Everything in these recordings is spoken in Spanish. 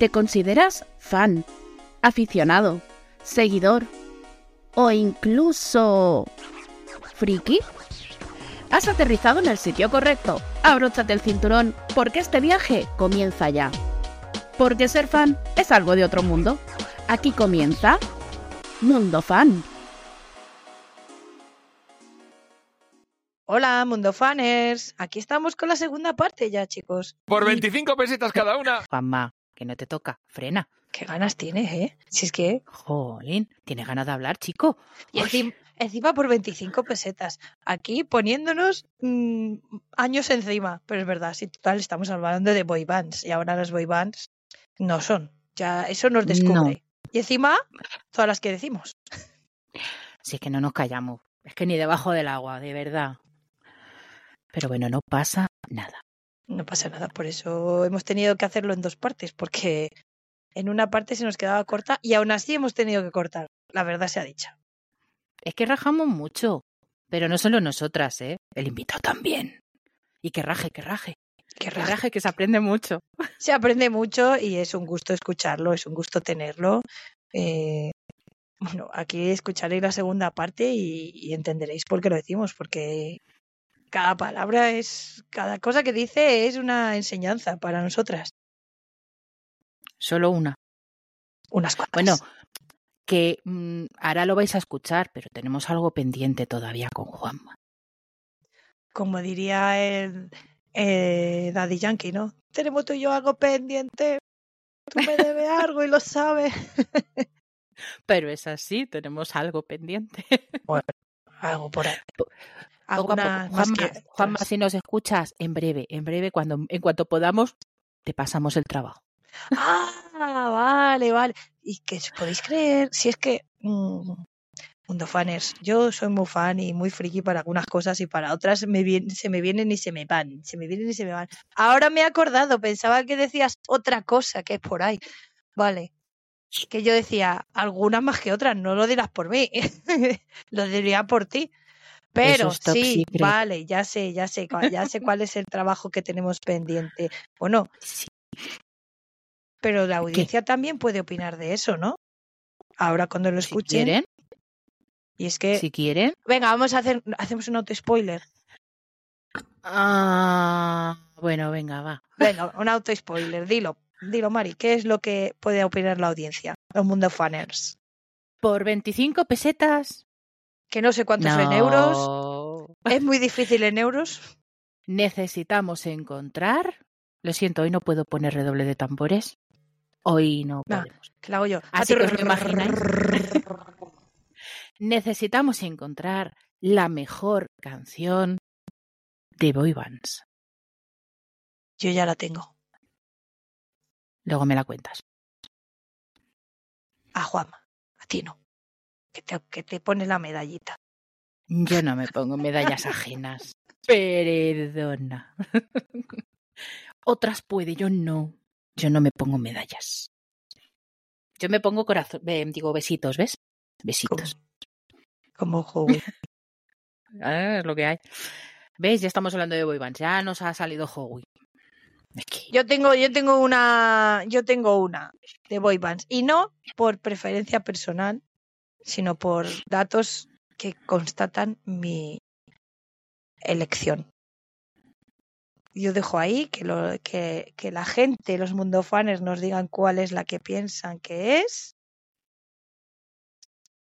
¿Te consideras fan, aficionado, seguidor o incluso friki? Has aterrizado en el sitio correcto. Abróchate el cinturón porque este viaje comienza ya. Porque ser fan es algo de otro mundo. Aquí comienza Mundo Fan. Hola, Mundo Faners. Aquí estamos con la segunda parte ya, chicos. Por 25 pesetas cada una. Juanma, que no te toca. Frena. Qué ganas tienes, ¿eh? Si es que... Jolín, tienes ganas de hablar, chico. Y encima, encima por 25 pesetas. Aquí poniéndonos mm, años encima. Pero es verdad, si total estamos hablando de boy bands. Y ahora las boy bands no son. Ya eso nos descubre. Y encima, todas las que decimos. Si es que no nos callamos. Es que ni debajo del agua, de verdad. Pero bueno, no pasa nada. No pasa nada, por eso hemos tenido que hacerlo en dos partes, porque en una parte se nos quedaba corta y aún así hemos tenido que cortar. La verdad se ha dicho. Es que rajamos mucho. Pero no solo nosotras, ¿eh? El invitado también. Y que raje, que raje. Que raje, que se aprende mucho. Se aprende mucho y es un gusto escucharlo, es un gusto tenerlo. Eh, bueno, aquí escucharéis la segunda parte y, y entenderéis por qué lo decimos, porque cada palabra es, cada cosa que dice es una enseñanza para nosotras. Solo una. Unas cuantas. Bueno, que mm, ahora lo vais a escuchar, pero tenemos algo pendiente todavía con Juanma. como diría el eh, Daddy Yankee, ¿no? Tenemos tú y yo algo pendiente. Tú me debes algo y lo sabes. Pero es así, tenemos algo pendiente. Algo por ahí. Poco. Más Juanma, que Juanma, otras. si nos escuchas, en breve, en breve, cuando, en cuanto podamos, te pasamos el trabajo. Ah, vale, vale. Y que os podéis creer, si es que mm, Mundo Faners, yo soy muy fan y muy friki para algunas cosas y para otras me se me vienen y se me van, se me vienen y se me van. Ahora me he acordado, pensaba que decías otra cosa que es por ahí. Vale. Que yo decía, algunas más que otras, no lo dirás por mí, lo diría por ti. Pero sí, secret. vale, ya sé, ya sé, ya sé cuál es el trabajo que tenemos pendiente. Bueno, Sí. pero la audiencia también puede opinar de eso, ¿no? Ahora cuando lo Si escuchen. quieren, Y es que, si quieren. venga, vamos a hacer, hacemos un auto spoiler. Ah, bueno, venga, va. Venga, un auto spoiler, dilo, dilo, Mari, ¿qué es lo que puede opinar la audiencia? Los mundo faners. Por 25 pesetas. Que no sé cuántos no. en euros. Es muy difícil en euros. Necesitamos encontrar. Lo siento, hoy no puedo poner redoble de tambores. Hoy no podemos. Que la hago yo. Así que os lo imagináis. Necesitamos encontrar la mejor canción de boy bands. Yo ya la tengo. Luego me la cuentas. A Juanma, a ti no. Que te, que te pone la medallita. Yo no me pongo medallas ajenas. Perdona. Otras puede, yo no. Yo no me pongo medallas. Yo me pongo corazón, eh, digo besitos, ¿ves? Besitos. Como Howie. Ah, es lo que hay. ¿Ves? Ya estamos hablando de boy bands. Ya nos ha salido Howie. Yo tengo, yo tengo una, yo tengo una de boy bands y no por preferencia personal, sino por datos que constatan mi elección. Yo dejo ahí que, lo, que, que la gente, los mundofanes, nos digan cuál es la que piensan que es.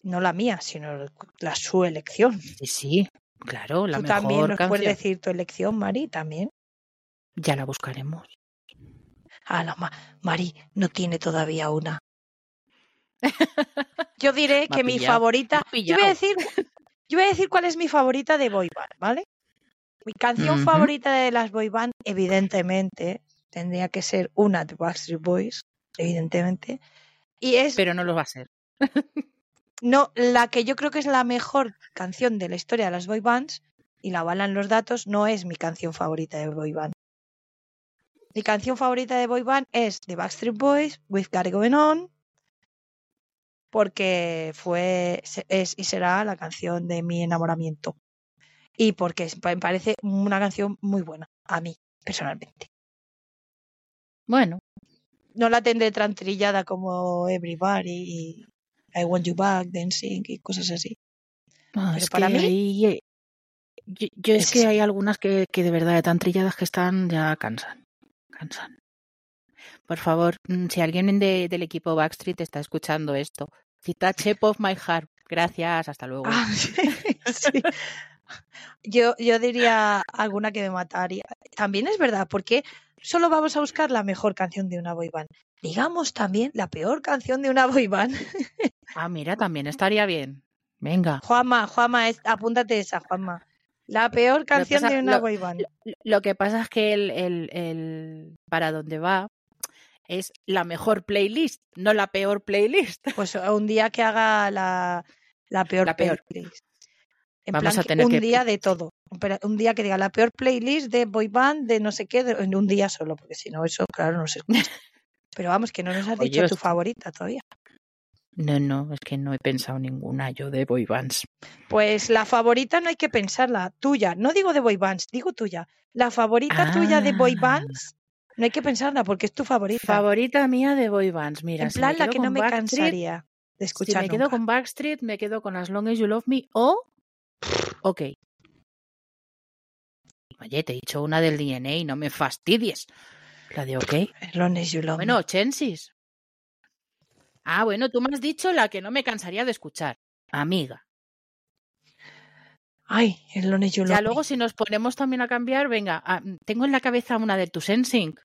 No la mía, sino la su elección. sí, sí, claro, la Tú mejor también nos canción. puedes decir tu elección, Mari, también. Ya la buscaremos. Ah, no, Ma- Mari no tiene todavía una. Yo diré que mi favorita. Yo voy a decir, yo voy a decir cuál es mi favorita de boy band, ¿vale? Mi canción favorita de las boy band, evidentemente, tendría que ser una de Backstreet Boys, evidentemente. Y es Pero no lo va a ser. no la que yo creo que es la mejor canción de la historia de las boy bands y la avalan los datos, no es mi canción favorita de boy band. Mi canción favorita de boy band es The Backstreet Boys, We've Got It Going On, porque fue es y será la canción de mi enamoramiento. Y porque me parece una canción muy buena, a mí, personalmente. Bueno, no la tendré tan trillada como Everybody y I Want You Back, Dancing y cosas así. No, Pero es para que mí- ahí, eh, yo, yo es Es- que hay algunas que, que de verdad de tan trilladas que están ya cansan. Cansan. Por favor, mm, si alguien de- del equipo Backstreet está escuchando esto, cita Chep of My Heart. Gracias, hasta luego. Ah, sí, sí. Yo, yo diría alguna que me mataría. También es verdad, porque solo vamos a buscar la mejor canción de una boy band. Digamos también la peor canción de una boy band. Ah, mira, también estaría bien. Venga. Juanma, Juanma, es- apúntate esa, Juanma. La peor canción pasa- de una lo- boy band. Lo- Lo que pasa es que el, el, el para dónde va es la mejor playlist, no la peor playlist. Pues un día que haga la, la peor La peor. playlist. En Vamos plan, a que tener un que- día de todo. Un día que diga la peor playlist de boy band, de no sé qué, de- en un día solo, porque si no, eso, claro, no se escucha. Pero vamos, que no nos has Oye, dicho tu favorita todavía. No, no, es que no he pensado ninguna yo de boy bands. Pues la favorita no hay que pensarla, tuya. No digo de boy bands, digo tuya. La favorita tuya de boy Ah. bands, no hay que pensarla porque es tu favorita. Favorita mía de boy bands, mira. en si plan, la que no me Backstreet, cansaría de Si escuchar me quedo con Backstreet, me quedo con As Long As You Love Me o. Ok. Oye, te he dicho una del DNA, no me fastidies. La de OK. As long as you love me. Bueno, Chensis. Ah, bueno, tú me has dicho la que no me cansaría de escuchar. Amiga. Ay, as you love Ya luego si nos ponemos también a cambiar, venga, ah, tengo en la cabeza una de tus NSYNC.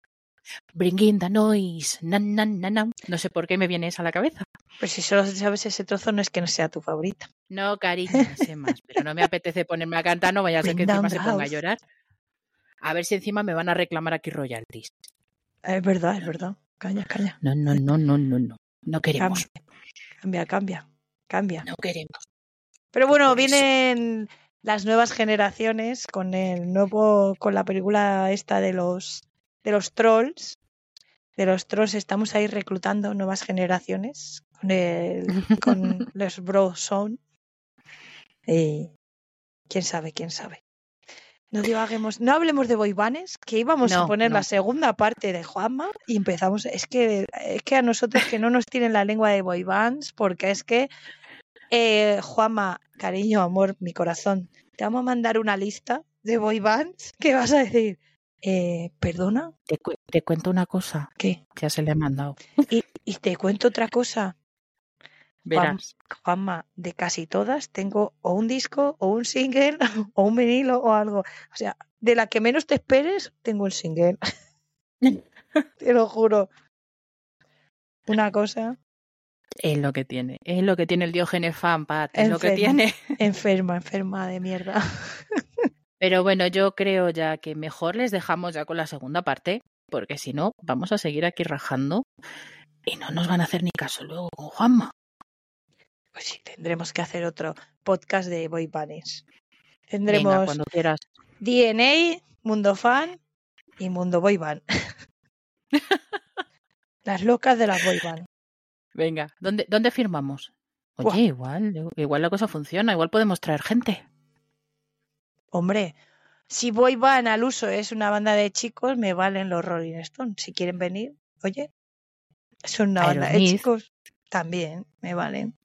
Bring in the noise. Nan, nan, nan, nan. No sé por qué me viene esa a la cabeza. Pues si solo sabes ese trozo, no es que no sea tu favorita. No, cariño, no sé más, pero no me apetece ponerme a cantar, no vaya a ser que encima se ponga a llorar. A ver si encima me van a reclamar aquí royalties. Es verdad, es verdad. Calla, calla. No, no, no, no, no, no. No queremos. Cambia, cambia, cambia. No queremos. Pero bueno, Por eso. vienen las nuevas generaciones con el nuevo, con la película esta de los de los trolls. De los trolls estamos ahí reclutando nuevas generaciones con el, con los Bros Zone. Y quién sabe, quién sabe. No divaguemos, no hablemos de boibanes, que íbamos a poner no. la segunda parte de Juanma y empezamos. Es que, es que a nosotros que no nos tienen la lengua de boybands, porque es que eh, Juanma, cariño, amor, mi corazón, te vamos a mandar una lista de boybands que vas a decir, eh, perdona, Te, cu- te cuento una cosa. ¿qué? Ya se le ha mandado. Y, y te cuento otra cosa, Verás. Juanma, de casi todas tengo o un disco o un single o un vinilo o algo. O sea, de la que menos te esperes, tengo el single. te lo juro. Una cosa Es lo que tiene. Es lo que tiene el Diógenes fan, Pat. Es lo que tiene. enferma, enferma de mierda. Pero bueno, yo creo ya que mejor les dejamos ya con la segunda parte, porque si no, vamos a seguir aquí rajando y no nos van a hacer ni caso luego con Juanma. Pues sí, tendremos que hacer otro podcast de boybands. Venga, Tendremos cuando quieras. DNA, Mundo Fan y Mundo Boyband. Las locas de las boyband. Venga, ¿dónde, dónde firmamos? Oye, Buah. igual, igual la cosa funciona, igual podemos traer gente. Hombre, si boyband al uso es una banda de chicos, me valen los Rolling Stones. Si quieren venir, oye, son una banda de chicos, también me valen.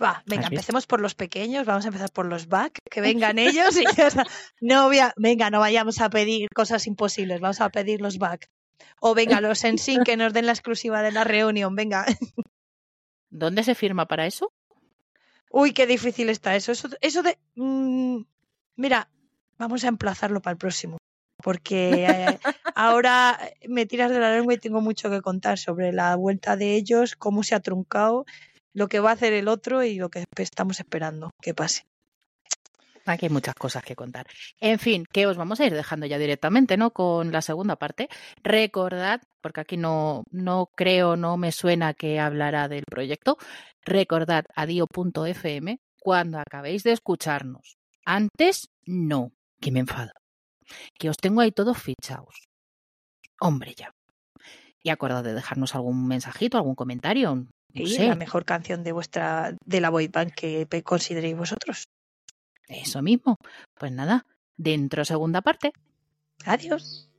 Va, venga, empecemos por los pequeños, vamos a empezar por los back, que vengan ellos y ya está. No voy a- venga, no vayamos a pedir cosas imposibles, vamos a pedir los back. O venga, los Ensign que nos den la exclusiva de la reunión, venga. ¿Dónde se firma para eso? Uy, qué difícil está eso. Eso, eso de. mm, mira, vamos a emplazarlo para el próximo. Porque eh, ahora me tiras de la lengua y tengo mucho que contar sobre la vuelta de ellos, cómo se ha truncado, lo que va a hacer el otro y lo que estamos esperando que pase. Aquí hay muchas cosas que contar. En fin, que os vamos a ir dejando ya directamente, ¿no? Con la segunda parte. Recordad, porque aquí no, no creo, no me suena que hablará del proyecto, recordad adio.fm cuando acabéis de escucharnos. Antes, no, que me enfado. Que os tengo ahí todos fichados. Hombre, ya. Y acordad de dejarnos algún mensajito, algún comentario. No Y sé, la mejor canción de vuestra de la boy band que consideréis vosotros. Eso mismo. Pues nada, dentro segunda parte. Adiós.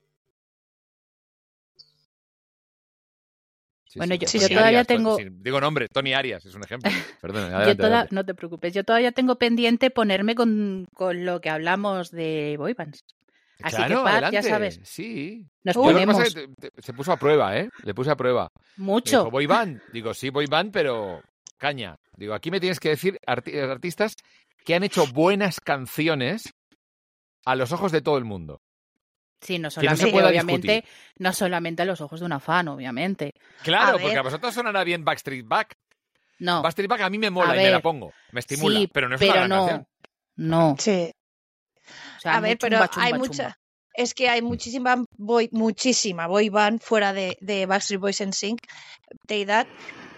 Sí, Bueno, sí, yo- yo todavía Arias, tengo- sí, digo nombre, Tony Arias es un ejemplo. Perdón, Yo adelante, toda- adelante. no te preocupes, yo todavía tengo pendiente ponerme con, con lo que hablamos de boybands. Así claro, que, Pat, ya sabes, Sí. nos Yo lo que ponemos pasa es que te- te- se puso a prueba, ¿eh? Le puse a prueba. Mucho. dijo, boy band. Digo, sí, boy band, pero caña. Digo, aquí me tienes que decir arti- artistas que han hecho buenas canciones a los ojos de todo el mundo. Sí, no solamente, obviamente, no solamente a los ojos de una fan, obviamente. Claro, A porque ver. a vosotros sonará bien Backstreet Back. No, Backstreet Back a mí me mola A y me la pongo. Me estimula, sí, pero no es pero una no, canción. no. Sí. O sea, a ver, pero chumba, hay chumba. mucha. Es que hay muchísima boy, muchísima boy band fuera de, de Backstreet Boys en Sync de edad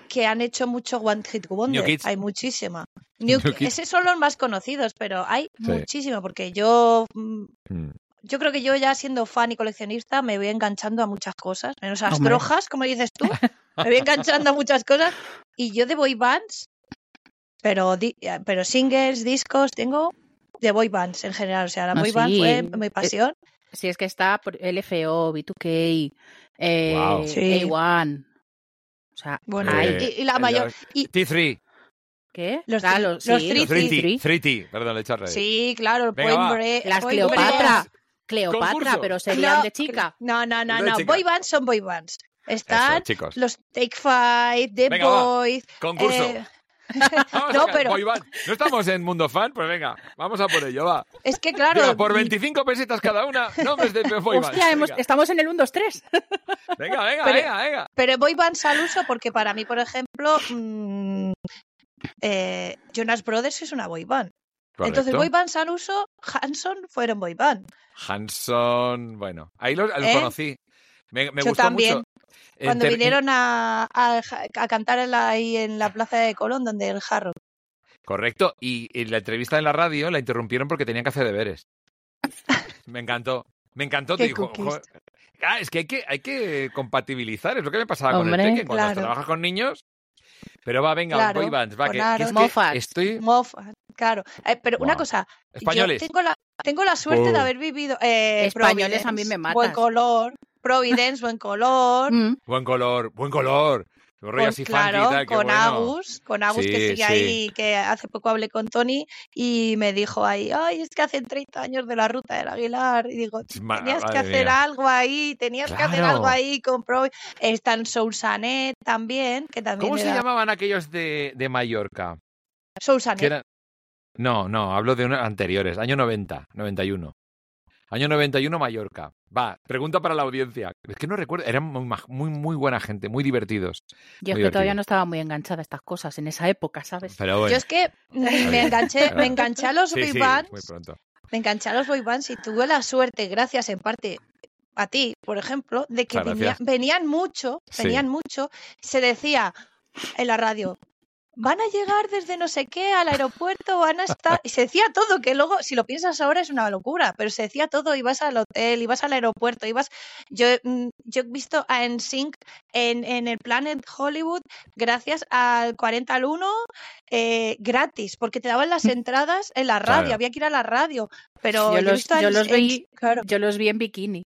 que han hecho mucho One Hit Wonder. Kids. Hay muchísima. New, New Kids. Esos son los más conocidos, pero hay Sí. muchísima porque yo mm, Mm. yo creo que yo ya siendo fan y coleccionista me voy enganchando a muchas cosas, menos a las como dices tú, me voy enganchando a muchas cosas y yo de boy bands, pero di- eh, pero singles, discos tengo de boy bands en general, o sea, la No, boy band sí. fue mi pasión. Si es que está por LFO, B2K, eh, Guau. Sí. A1. O sea, Bueno, Eh, y, y la mayor los- y T3. ¿Qué? los Ah, los, sí, los 3T. tri- 3T. Perdón, le he revés. sí, claro, el Venga, Break, Las Cleopatra. Break. Cleopatra, Concurso. pero serían No, de chica. No, no, no, no, boy bands son boy bands. Eso, Están chicos. los Take Five, The Venga, va. Boys, Concurso. eh, Vamos no, a- pero- boy band. No estamos en Mundo Fan, pues venga, vamos a por ello, va. es que claro, Venga, por 25 pesetas cada una, nombres de boy bands. Hostia, hemos- estamos en el 1, 2, 3. venga, venga, Pero- venga, venga. Pero boy bands al uso porque para mí, por ejemplo, mm, eh, Jonas Brothers es una boy band. Entonces, Correcto. boy bands al uso, Hanson fueron boy band. Hanson, bueno, ahí lo, lo ¿Eh? conocí. Me, me Yo gustó también. mucho. Cuando vinieron a, a, a cantar en la, ahí en la plaza de Colón, donde el jarro. Correcto, y en la entrevista en la radio la interrumpieron porque tenían que hacer deberes. Me encantó, me encantó. Qué te dijo, cookies. "Jo- Ah, es que hay que, hay que compatibilizar, es lo que me pasaba con el Hombre, Tekken, cuando claro. trabajas con niños. Pero va, venga, Claro, boy bands, va, que, que es que Moffat. estoy... Moffat, claro. Eh, pero una cosa, Españoles. yo tengo la, tengo la suerte Oh. de haber vivido. eh, Españoles a mí me matas. Buen color. Providence, buen color. Mm. Buen color, buen color. Un rollo con- así funky claro, tal, con bueno. Agus, con Agus que sigue sí. ahí, que hace poco hablé con Tony y me dijo ahí, ay, es que hacen 30 años de la ruta del Aguilar. Y digo, tenías que hacer mía. algo ahí, tenías que hacer algo ahí con Pro. Están Sousanet también, que también ¿Cómo se llamaban aquellos de, de Mallorca? Sousanet. No, no, hablo de unos anteriores, año 90, 91. Año 91 Mallorca. Va, pregunta para la audiencia. Es que no recuerdo, eran muy, muy, muy buena gente, muy divertidos. Yo es que divertido. todavía no estaba muy enganchada a estas cosas en esa época, ¿sabes? Pero bueno. Yo es que me enganché, me enganché a los sí, boy sí, bands, muy pronto. me enganché a los boy bands y tuve la suerte, gracias en parte a ti, por ejemplo, de que venía- venían mucho, Sí. venían mucho, se decía en la radio, van a llegar desde no sé qué al aeropuerto, van a estar, y se decía todo, que luego, si lo piensas ahora es una locura, pero se decía todo, ibas al hotel, ibas al aeropuerto, ibas, yo, mm, yo he visto a NSYNC en, en el Planet Hollywood gracias al 40 al 1 eh, gratis, porque te daban las entradas en la radio, Claro. había que ir a la radio, pero Yo los- yo vi- claro, Yo los vi en bikini.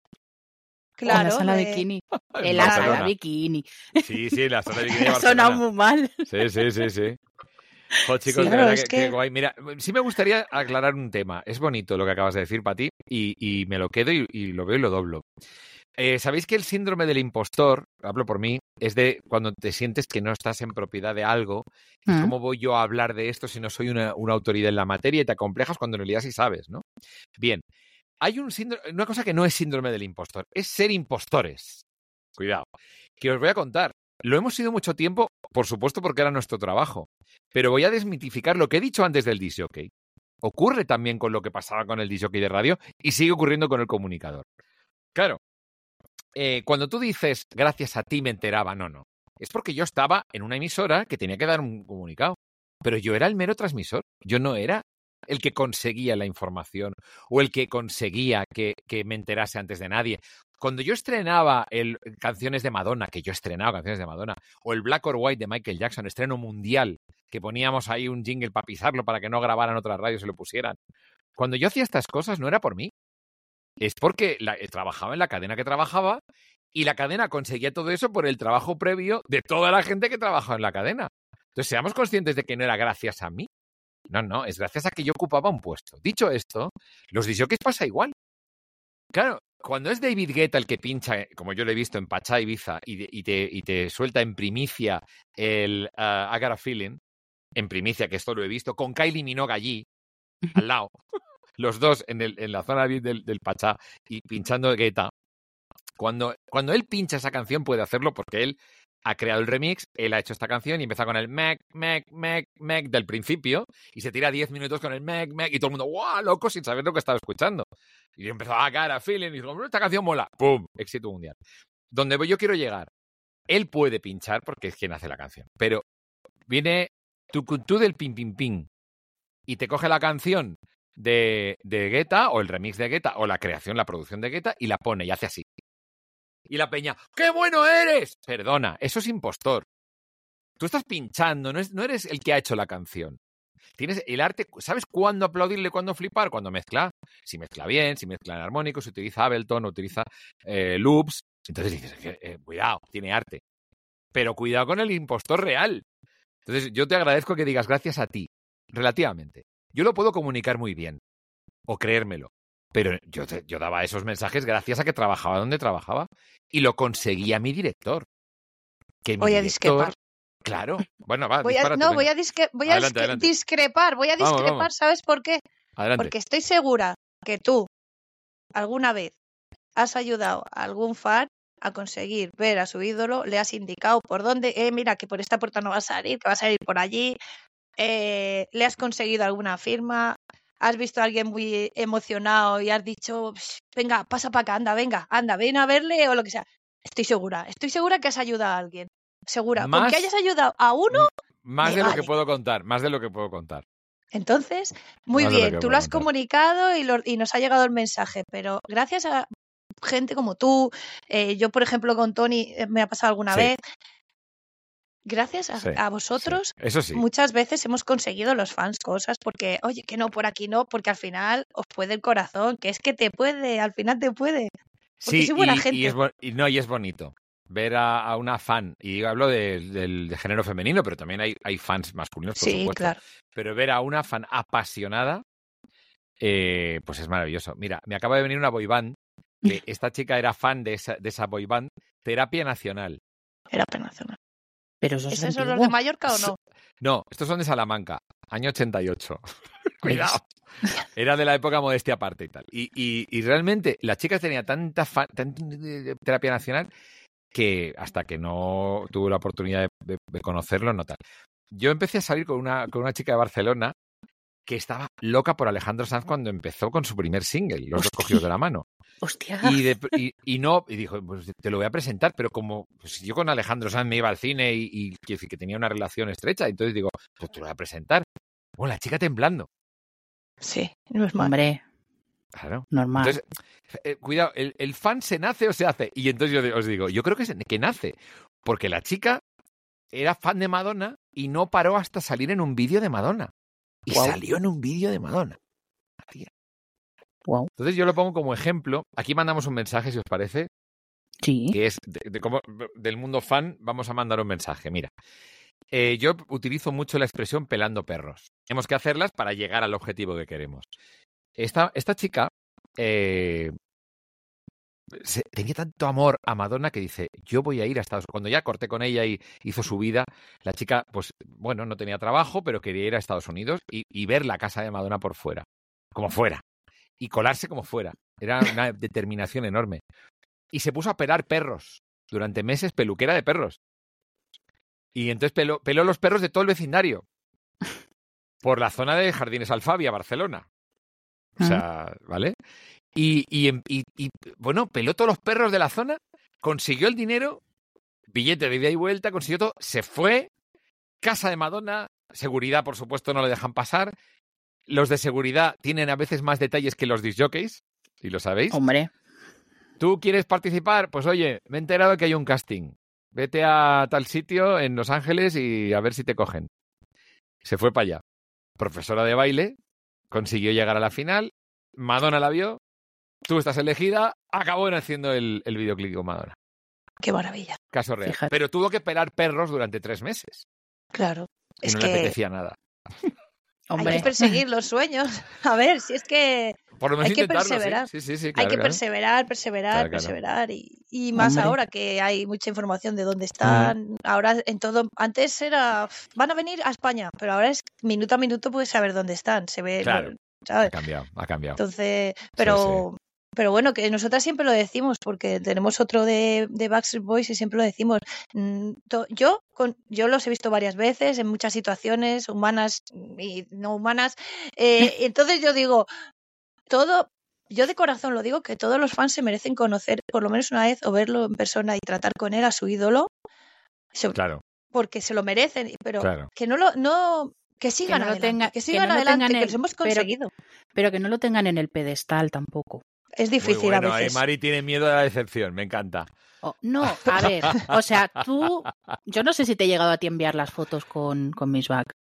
En claro, la sala eh, bikini. En En la sala Barcelona. bikini. Sí, sí, la sala de bikini de Ha sonado Barcelona. muy mal. Sí, sí, sí, sí. Chicos, Sí, de claro, verdad es que, qué que- guay. Mira, sí me gustaría aclarar un tema. Es bonito lo que acabas de decir, Pati, y, y me lo quedo y, y lo veo y lo doblo. Eh, ¿Sabéis que el síndrome del impostor, hablo por mí, es de cuando te sientes que no estás en propiedad de algo? Mm. ¿Cómo voy yo a hablar de esto si no soy una, una autoridad en la materia y te acomplejas cuando en realidad sí sabes, ¿no? Bien, hay un síndrome, una cosa que no es síndrome del impostor, es ser impostores. Cuidado. Que os voy a contar. Lo hemos sido mucho tiempo, por supuesto, porque era nuestro trabajo. Pero voy a desmitificar lo que he dicho antes del disjockey. Ocurre también con lo que pasaba con el disjockey de radio y sigue ocurriendo con el comunicador. Claro, eh, cuando tú dices gracias a ti me enteraba, no, no. Es porque yo estaba en una emisora que tenía que dar un comunicado. Pero yo era el mero transmisor. Yo no era el que conseguía la información o el que conseguía que, me enterase antes de nadie. Cuando yo estrenaba el, canciones de Madonna, que yo estrenaba canciones de Madonna, o el Black or White de Michael Jackson, estreno mundial, que poníamos ahí un jingle para pisarlo para que no grabaran otras radios y lo pusieran. Cuando yo hacía estas cosas no era por mí. Es porque eh, trabajaba en la cadena que trabajaba Y la cadena conseguía todo eso por el trabajo previo de toda la gente que trabajaba en la cadena. Entonces, seamos conscientes de que no era gracias a mí. No, no, es gracias a que yo ocupaba un puesto. Dicho esto, los disjockeys pasa igual. Claro, cuando es David Guetta el que pincha, como yo lo he visto en Pachá Ibiza, y, y, te, y te, suelta en primicia el uh, I Got a Feeling, en primicia, que esto lo he visto, con Kylie Minogue allí, al lado, los dos en, el, en la zona del, del, Pachá y pinchando Guetta. Cuando, cuando él pincha esa canción puede hacerlo porque él ha creado el remix, él ha hecho esta canción y empieza con el Mac, Mac, Mac, Mac del principio y se tira 10 minutos con el Mac, Mac y todo el mundo, ¡guau! loco, sin saber lo que estaba escuchando. Y empezó a cara, feeling, y dijo, esta canción mola, ¡pum! Éxito mundial. Donde yo quiero llegar, él puede pinchar porque es quien hace la canción, pero viene tu tú del pim pim pim y te coge la canción de, de Guetta o el remix de Guetta o la creación, la producción de Guetta y la pone y hace así. Y la peña, ¡qué bueno eres! Perdona, eso es impostor. Tú estás pinchando, no, es, no eres el que ha hecho la canción. Tienes el arte, ¿sabes cuándo aplaudirle, cuándo flipar? Cuando mezcla. Si mezcla bien, si mezcla en armónico, si utiliza Ableton, utiliza eh, loops. Entonces dices, eh, cuidado, tiene arte. Pero cuidado con el impostor real. Entonces yo te agradezco que digas gracias a ti, relativamente. Yo lo puedo comunicar muy bien, o creérmelo. Pero yo, yo daba esos mensajes gracias a que trabajaba donde trabajaba y lo conseguía mi director. Que mi voy a director, discrepar. Claro. Bueno, va, voy a, no, venga. voy a, disque, voy a Adelante, disque- adelante. discrepar. Voy a Vamos, discrepar, vamos. ¿sabes por qué? Adelante. Porque estoy segura que tú alguna vez has ayudado a algún fan a conseguir ver a su ídolo, le has indicado por dónde, eh, mira, que por esta puerta no va a salir, que va a salir por allí, eh, le has conseguido alguna firma, has visto a alguien muy emocionado y has dicho, "Psh, venga, pasa para acá, anda, venga, anda, ven a verle o lo que sea. Estoy segura, estoy segura que has ayudado a alguien. Segura. Con Más- que hayas ayudado a uno, Más de lo que puedo contar, más de lo que puedo contar. Entonces, muy Más de lo bien, tú lo has contar. comunicado y, lo- y nos ha llegado el mensaje, pero gracias a gente como tú, eh, yo por ejemplo con Tony eh, me ha pasado alguna Sí. vez, gracias a, Sí, a sí. vosotros Eso sí. muchas veces hemos conseguido los fans cosas porque, oye, que no, por aquí no, porque al final os puede el corazón, que es que te puede, al final te puede. porque Sí, soy buena y, gente. y es y no, y es bonito ver a, a una fan, y hablo de- del de género femenino, pero también hay, hay fans masculinos, por Sí, supuesto. claro. Pero ver a una fan apasionada, eh, pues es maravilloso. Mira, me acaba de venir una boy band, que esta chica era fan de esa, de esa boy band, Terapia Nacional. Era pena nacional. Pero eso es ¿Esos son los de Mallorca o no? No, estos son de Salamanca, año 88. Cuidado. Era de la época modestia aparte y tal. Y, y, y realmente la chica tenía tanta fan, tanta terapia nacional que hasta que no tuve la oportunidad de, de- de conocerlo, no tal. Yo empecé a salir con una, con una chica de Barcelona que estaba loca por Alejandro Sanz cuando empezó con su primer single, Los dos cogidos de la mano. Hostia. Y, de- y, y no, y dijo, pues te lo voy a presentar, pero como pues, yo con Alejandro Sanz me iba al cine y, que tenía una relación estrecha, entonces digo, pues te lo voy a presentar. Bueno, la chica temblando. Sí, no es mal. Hombre, Claro. normal. Entonces, eh, cuidado, ¿el, el fan se nace o se hace? Y entonces yo os digo, yo creo que, se- que nace, porque la chica era fan de Madonna y no paró hasta salir en un vídeo de Madonna. Y salió en un vídeo de Madonna. Entonces yo lo pongo como ejemplo. Aquí mandamos un mensaje, si os parece, Sí. que es de, de cómo- del mundo fan, vamos a mandar un mensaje. Mira, eh, yo utilizo mucho la expresión pelando perros. Tenemos que hacerlas para llegar al objetivo que queremos. Esta, esta chica eh, tenía tanto amor a Madonna que dice, yo voy a ir a Estados Unidos. Cuando ya corté con ella y hizo su vida, la chica, pues bueno, no tenía trabajo, pero quería ir a Estados Unidos y, y ver la casa de Madonna por fuera, como fuera, y colarse como fuera. Era una determinación enorme. Y se puso a pelar perros durante meses, peluquera de perros. Y entonces peló, peló los perros de todo el vecindario. Por la zona de Jardines Alfabia, Barcelona. O sea, ¿vale? Y, y, em- y- y, bueno, peló todos los perros de la zona, consiguió el dinero, billete de ida y vuelta, consiguió todo, se fue, casa de Madonna, seguridad, por supuesto, no le dejan pasar. Los de seguridad tienen a veces más detalles que los disjockeys, si lo sabéis. Hombre, ¿Tú quieres participar? Pues oye, me he enterado que hay un casting. Vete a tal sitio en Los Ángeles y a ver si te cogen. Se fue para allá. Profesora de baile, consiguió llegar a la final. Madonna la vio. Tú estás elegida. Acabó haciendo el, el videoclip con Madonna. Qué maravilla. Caso real. Fíjate. Pero tuvo que pelar perros durante tres meses. Claro. Y Es no le apetecía nada. Hay Hombre, que perseguir los sueños. A ver, si es que Por lo menos Hay que sí. perseverar. Sí, sí, sí, hay que claro. perseverar, perseverar, Claro, perseverar. Y, y más Hombre. ahora que hay mucha información de dónde están. Ahora en todo. Antes era. Van a venir a España, pero ahora es minuto a minuto puedes saber dónde están. Se ve. Claro. ¿sabes? Ha cambiado, ha cambiado. Entonces, pero, pero bueno, que nosotras siempre lo decimos, porque tenemos otro de, de Backstreet Boys y siempre lo decimos. Mm, Yo, con, yo los he visto varias veces en muchas situaciones, humanas y no humanas. eh, entonces yo digo, todo, yo de corazón lo digo, que todos los fans se merecen conocer por lo menos una vez o verlo en persona y tratar con él a su ídolo, Claro, porque se lo merecen, pero claro. que no lo, no, que sigan no lo adelante, tenga- que que sigan no lo adelante, tengan que los hemos pero- conseguido. pero que no lo tengan en el pedestal tampoco. Es Muy difícil bueno, a ahí veces. Mari tiene miedo de la decepción, me encanta. Oh, no, a ver, o sea, tú, yo no sé si te he llegado a ti a enviar las fotos con, con Miss Back.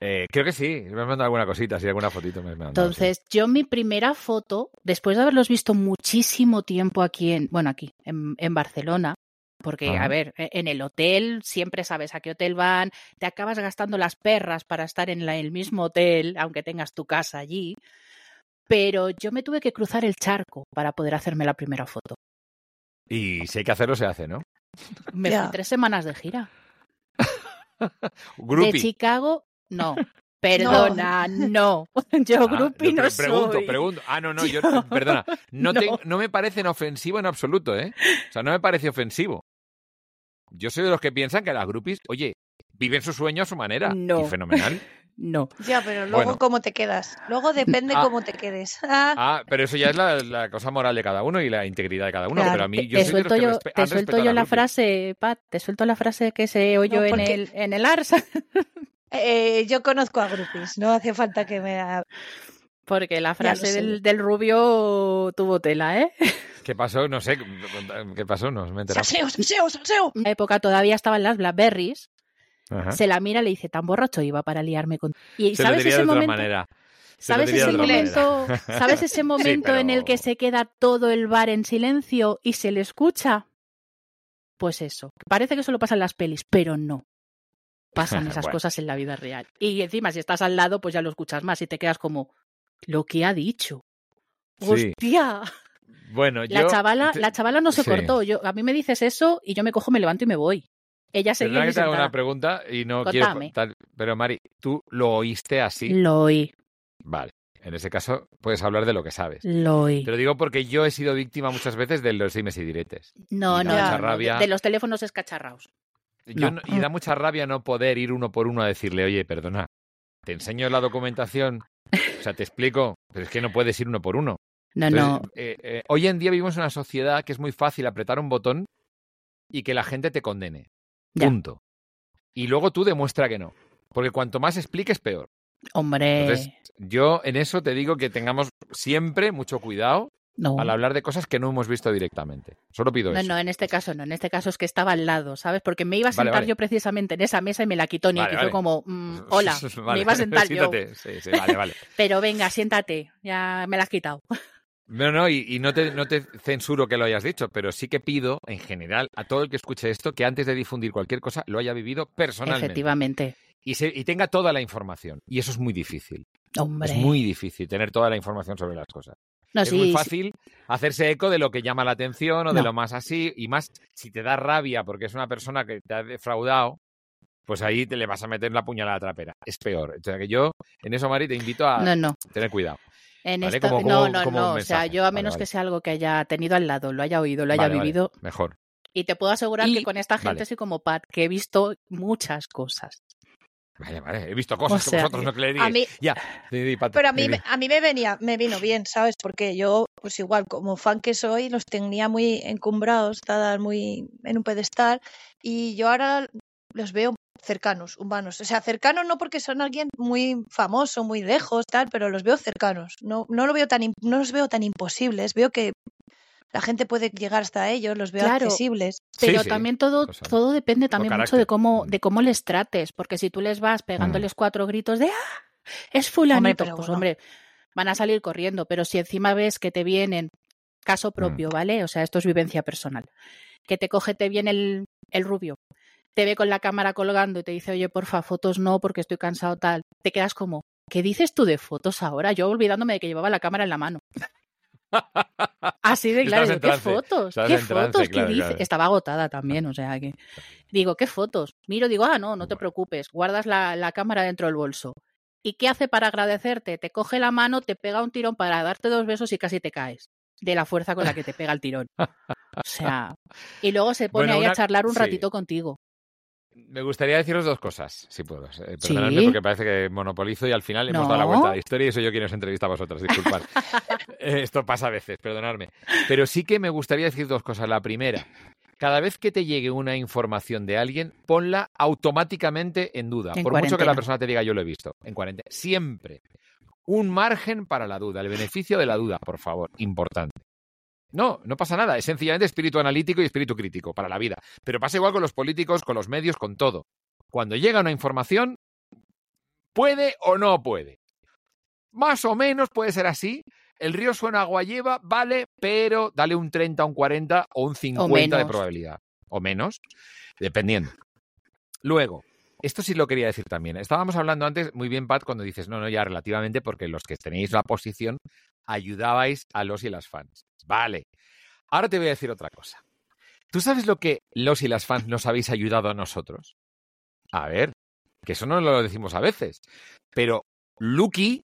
Eh, creo que sí, me has mandado alguna cosita, sí, alguna fotito me has mandado. sí. Entonces, yo mi primera foto, después de haberlos visto muchísimo tiempo aquí en, bueno, aquí, en, en Barcelona, porque, a ver, e- en el hotel siempre sabes a qué hotel van, te acabas gastando las perras para estar en la- el mismo hotel, aunque tengas tu casa allí. Pero yo me tuve que cruzar el charco para poder hacerme la primera foto. Y si hay que hacerlo, se hace, ¿no? Me fui tres semanas de gira. De. Chicago, no. Perdona, no. Yo Ah, grupi no pre- pregunto, soy. pregunto. Ah, no, no, yo, Yo- perdona, no, no. te- no me parecen ofensivo en absoluto, ¿eh? O sea, no me parece ofensivo. Yo soy de los que piensan que las grupis, oye, viven su sueño a su manera. No. Y fenomenal. No. Ya, pero luego Bueno. cómo te quedas. Luego depende Ah. cómo te quedes. Ah, Ah, pero eso ya es la, la cosa moral de cada uno y la integridad de cada uno. Claro. Pero a mí, yo te soy de los suelto que yo, te suelto yo la frase, Pat, te suelto la frase que se oyó No, en, el, en el Arsa, eh, yo conozco a grupis, no hace falta que me... porque la frase del, del rubio tuvo tela, ¿eh? ¿Qué pasó? No sé. ¿Qué pasó? No me he enterado. ¡Salseo, salseo, salseo! En la época todavía estaban las Blackberries, Ajá. se la mira y le dice, tan borracho iba para liarme con... Y Se lo ¿sabes diría de ese otra momento? manera. ¿Sabes ese momento. ¿sabes ese momento en el que se queda todo el bar en silencio y se le escucha? Pues eso. Parece que solo pasa en las pelis, pero no. Pasan esas Bueno. cosas en la vida real. Y encima, si estás al lado, pues ya lo escuchas más y te quedas como, lo que ha dicho. Sí. ¡Hostia! Bueno, La yo. chavala, la chavala no se sí. cortó. Yo, a mí me dices eso y yo me cojo, me levanto y me voy. Ella seguía Perdona que te haga una pregunta y no Contame. quiero. tal- pero Mari, ¿tú lo oíste así? Lo oí, Vale. En ese caso, puedes hablar de lo que sabes. lo oí. Te lo digo porque yo he sido víctima muchas veces de los dimes y diretes. No, y no, da mucha no, no, rabia. De, de los teléfonos escacharraos. Yo No. no- y da mucha rabia no poder ir uno por uno a decirle, oye, perdona, te enseño la documentación, o sea, te explico, pero es que no puedes ir uno por uno. No, Entonces, no. eh, eh, hoy en día vivimos en una sociedad que es muy fácil apretar un botón y que la gente te condene. Ya. Punto. Y luego tú demuestra que no. Porque cuanto más expliques, peor. Hombre, Entonces, yo en eso te digo que tengamos siempre mucho cuidado no. al hablar de cosas que no hemos visto directamente. Solo pido No, eso. no, en este caso no. En este caso es que estaba al lado, ¿sabes? Porque me iba a Vale, sentar vale. yo precisamente en esa mesa y me la quitó Nick. Vale, vale. como, mm, hola, me iba a sentar yo. Sí, sí, vale, vale. Pero venga, siéntate. Ya me la has quitado. No, no, y, y no, te, no te censuro que lo hayas dicho, pero sí que pido, en general, a todo el que escuche esto, que antes de difundir cualquier cosa lo haya vivido personalmente. Efectivamente. Y, se- y tenga toda la información. Y eso es muy difícil. Hombre. Es muy difícil tener toda la información sobre las cosas. no, es sí, muy sí. fácil hacerse eco de lo que llama la atención o de lo más así, y más si te da rabia porque es una persona que te ha defraudado, pues ahí te le vas a meter la puñalada trapera. Es peor. O sea que yo, en eso, Mari, te invito a No, no. tener cuidado. En Vale, esto, como- no, como- no, como no. O sea, yo a menos vale. que sea algo que haya tenido al lado, lo haya oído, lo haya Vale, vale, vivido. Mejor. Y te puedo asegurar Y- que con esta gente vale. soy como Pat, que he visto muchas cosas. Vale, vale. He visto cosas O que sea, vosotros no creeríais. A mí, Ya. Pat, pero a mí, me- a mí me venía, me vino bien, ¿sabes? Porque yo, pues igual, como fan que soy, los tenía muy encumbrados, estaban muy en un pedestal, y yo ahora los veo cercanos, humanos. O sea, cercanos no porque son alguien muy famoso, muy lejos, tal, pero los veo cercanos. No, no lo veo tan, no los veo tan imposibles. Veo que la gente puede llegar hasta ellos, los veo Claro. accesibles. Sí, Pero sí, también todo, todo depende también mucho de cómo, de cómo les trates, porque si tú les vas pegándoles cuatro gritos de ¡Ah! es fulanito, pero pues bueno. hombre, van a salir corriendo, pero si encima ves que te vienen, caso propio, ¿vale? O sea, esto es vivencia personal. que te coge, te viene el, el rubio, te ve con la cámara colgando y te dice, oye, porfa, fotos no, porque estoy cansado tal. Te quedas como, ¿qué dices tú de fotos ahora? Yo olvidándome de que llevaba la cámara en la mano. Así de claro, digo, ¿qué fotos? ¿Qué trance, fotos? ¿Qué claro, dice? claro. Estaba agotada también, o sea que. Digo, ¿qué fotos? Miro, digo, ah, no, no te preocupes, guardas la, la cámara dentro del bolso. ¿Y qué hace para agradecerte? Te coge la mano, te pega un tirón para darte dos besos y casi te caes de la fuerza con la que te pega el tirón. O sea, y luego se pone Bueno, ahí a charlar un sí. ratito contigo. Me gustaría deciros dos cosas, si puedo. Eh, Perdonadme Sí. porque parece que monopolizo y al final hemos dado la No. vuelta a la historia y soy yo quien os entrevista a vosotras, disculpad. Eh, Esto pasa a veces, perdonadme. Pero sí que me gustaría decir dos cosas. La primera, cada vez que te llegue una información de alguien, ponla automáticamente en duda. En por mucho que la persona te diga yo lo he visto. En cuarentena. Siempre. Un margen para la duda, el beneficio de la duda, por favor. Importante. No, no pasa nada. Es sencillamente espíritu analítico y espíritu crítico para la vida. Pero pasa igual con los políticos, con los medios, con todo. Cuando llega una información, puede o no puede. Más o menos puede ser así. El río suena agua lleva, vale, pero dale un 30, un 40 o un 50 de probabilidad. O menos, dependiendo. Luego, esto sí lo quería decir también. Estábamos hablando antes, muy bien, Pat, cuando dices, no, no, ya relativamente, porque los que tenéis la posición ayudabais a los y las fans. Vale. Ahora te voy a decir otra cosa. ¿Tú sabes lo que los y las fans nos habéis ayudado a nosotros? A ver, que eso no lo decimos a veces. Pero Lucky,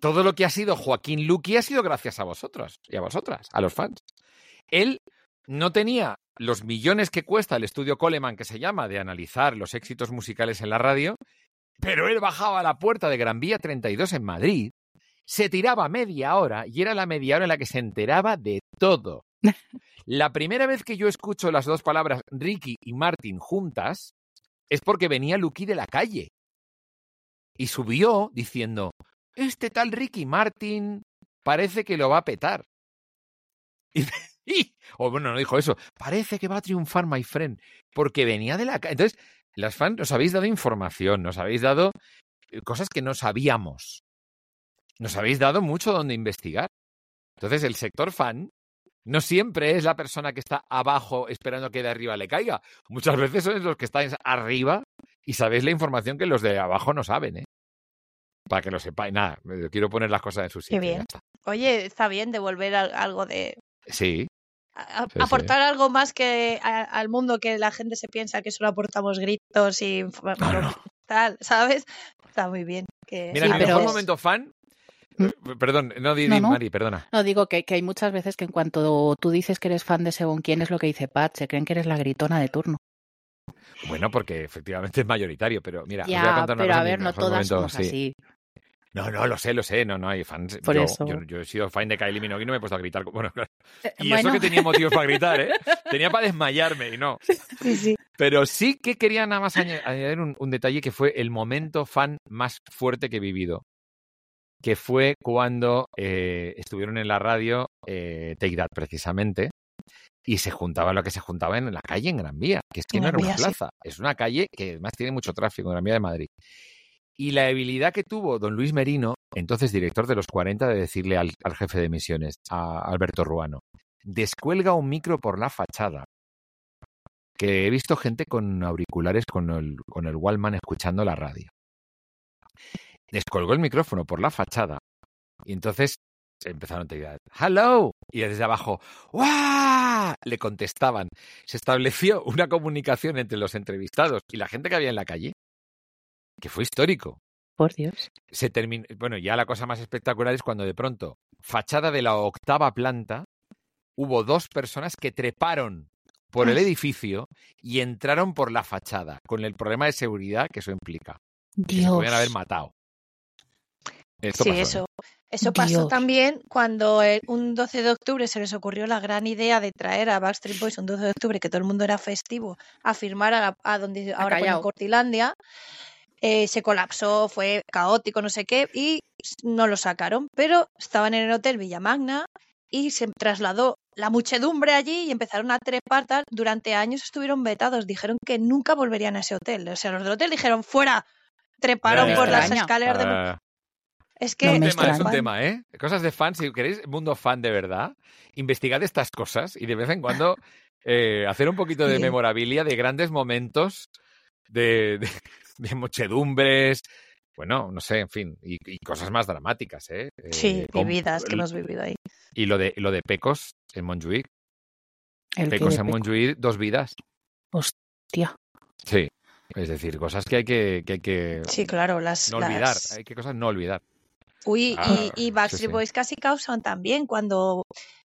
todo lo que ha sido Joaquín Lucky ha sido gracias a vosotros y a vosotras, a los fans. Él no tenía los millones que cuesta el estudio Coleman, que se llama, de analizar los éxitos musicales en la radio, pero él bajaba a la puerta de Gran Vía 32 en Madrid, se tiraba media hora y era la media hora en la que se enteraba de todo. La primera vez que yo escucho las dos palabras Ricky y Martin juntas es porque venía Lucky de la calle y subió diciendo, este tal Ricky Martin parece que lo va a petar. Y, o bueno, no dijo eso, parece que va a triunfar, my friend, porque venía de la calle. Entonces, las fans nos habéis dado información, nos habéis dado eh, cosas que no sabíamos. Nos habéis dado mucho donde investigar. Entonces, el sector fan no siempre es la persona que está abajo esperando que de arriba le caiga. Muchas veces son los que están arriba y sabéis la información que los de abajo no saben, ¿eh? Para que lo sepáis. Nada, quiero poner las cosas en su sitio. bien. ya está. Oye, está bien devolver al- algo de. Sí, a- a- Sí, sí. aportar algo más que a- al mundo que la gente se piensa que solo aportamos gritos y inf- No, no. tal, ¿sabes? Está muy bien. Que Mira, Sí, el mejor momento fan. Perdón, no, di, No, di, no. Mari, perdona. No, digo que, que hay muchas veces que en cuanto tú dices que eres fan de según quién es lo que dice Pat, se creen que eres la gritona de turno. Bueno, porque efectivamente es mayoritario, pero mira, os voy a ya, contar una pero cosa, a ver, no todas momento, somos sí. así. No, no, lo sé, lo sé, no, no hay fans. Por yo, eso. yo, yo he sido fan de Kylie Minogue y no me he puesto a gritar. Bueno, claro. Eh, Y bueno, eso que tenía motivos para gritar, ¿eh? Tenía para desmayarme y no. Sí, sí. Pero sí que quería nada más aña- añadir un, un detalle que fue el momento fan más fuerte que he vivido. Que fue cuando eh, estuvieron en la radio eh, Take That, precisamente. Y se juntaba lo que se juntaba en la calle en Gran Vía, que es que En no era una Vía, sí. plaza, es una calle que además tiene mucho tráfico, Gran Vía de Madrid. Y la habilidad que tuvo don Luis Merino, entonces director de los 40, de decirle al, al jefe de misiones, a Alberto Ruano, descuelga un micro por la fachada. Que he visto gente con auriculares con el, con el Wallman escuchando la radio. Descolgó el micrófono por la fachada. Y entonces empezaron a tirar, ¡Hello! Y desde abajo, ¡Wow! Le contestaban. Se estableció una comunicación entre los entrevistados y la gente que había en la calle, que fue histórico Por Dios. se terminó. Bueno, ya la cosa más espectacular es cuando de pronto, fachada de la octava planta, hubo dos personas que treparon por el edificio y entraron por la fachada, con el problema de seguridad que eso implica. Que se Dios. podían haber matado. Esto Sí, pasó, ¿eh? eso. Eso pasó Dios. también cuando el- un 12 de octubre se les ocurrió la gran idea de traer a Backstreet Boys un 12 de octubre que todo el mundo era festivo a firmar a, la- a donde ahora ponen. Cortilandia. Eh, se colapsó, fue caótico, no sé qué, y no lo sacaron. Pero estaban en el hotel Villamagna y se trasladó la muchedumbre allí y empezaron a trepar. Tal. Durante años estuvieron vetados, dijeron que nunca volverían a ese hotel. O sea, los del hotel dijeron fuera, treparon por las escaleras de. Es No que es un me tema, es un tema, ¿eh? Cosas de fan, si queréis mundo fan de verdad, investigad estas cosas y de vez en cuando eh, hacer un poquito de Sí. memorabilia de grandes momentos, de, de, de muchedumbres, bueno, no sé, en fin, y, y cosas más dramáticas, ¿eh? Sí, Eh, con- vividas que hemos vivido ahí. Y lo de, lo de Pecos en Montjuic. El Pecos en Peco. Montjuic, dos vidas. Hostia. Sí. Es decir, cosas que hay que, que, hay que Sí, claro, las. no olvidar. las- Hay que cosas no olvidar. Uy, Ah, y, y Backstreet sí. Boys casi causan también cuando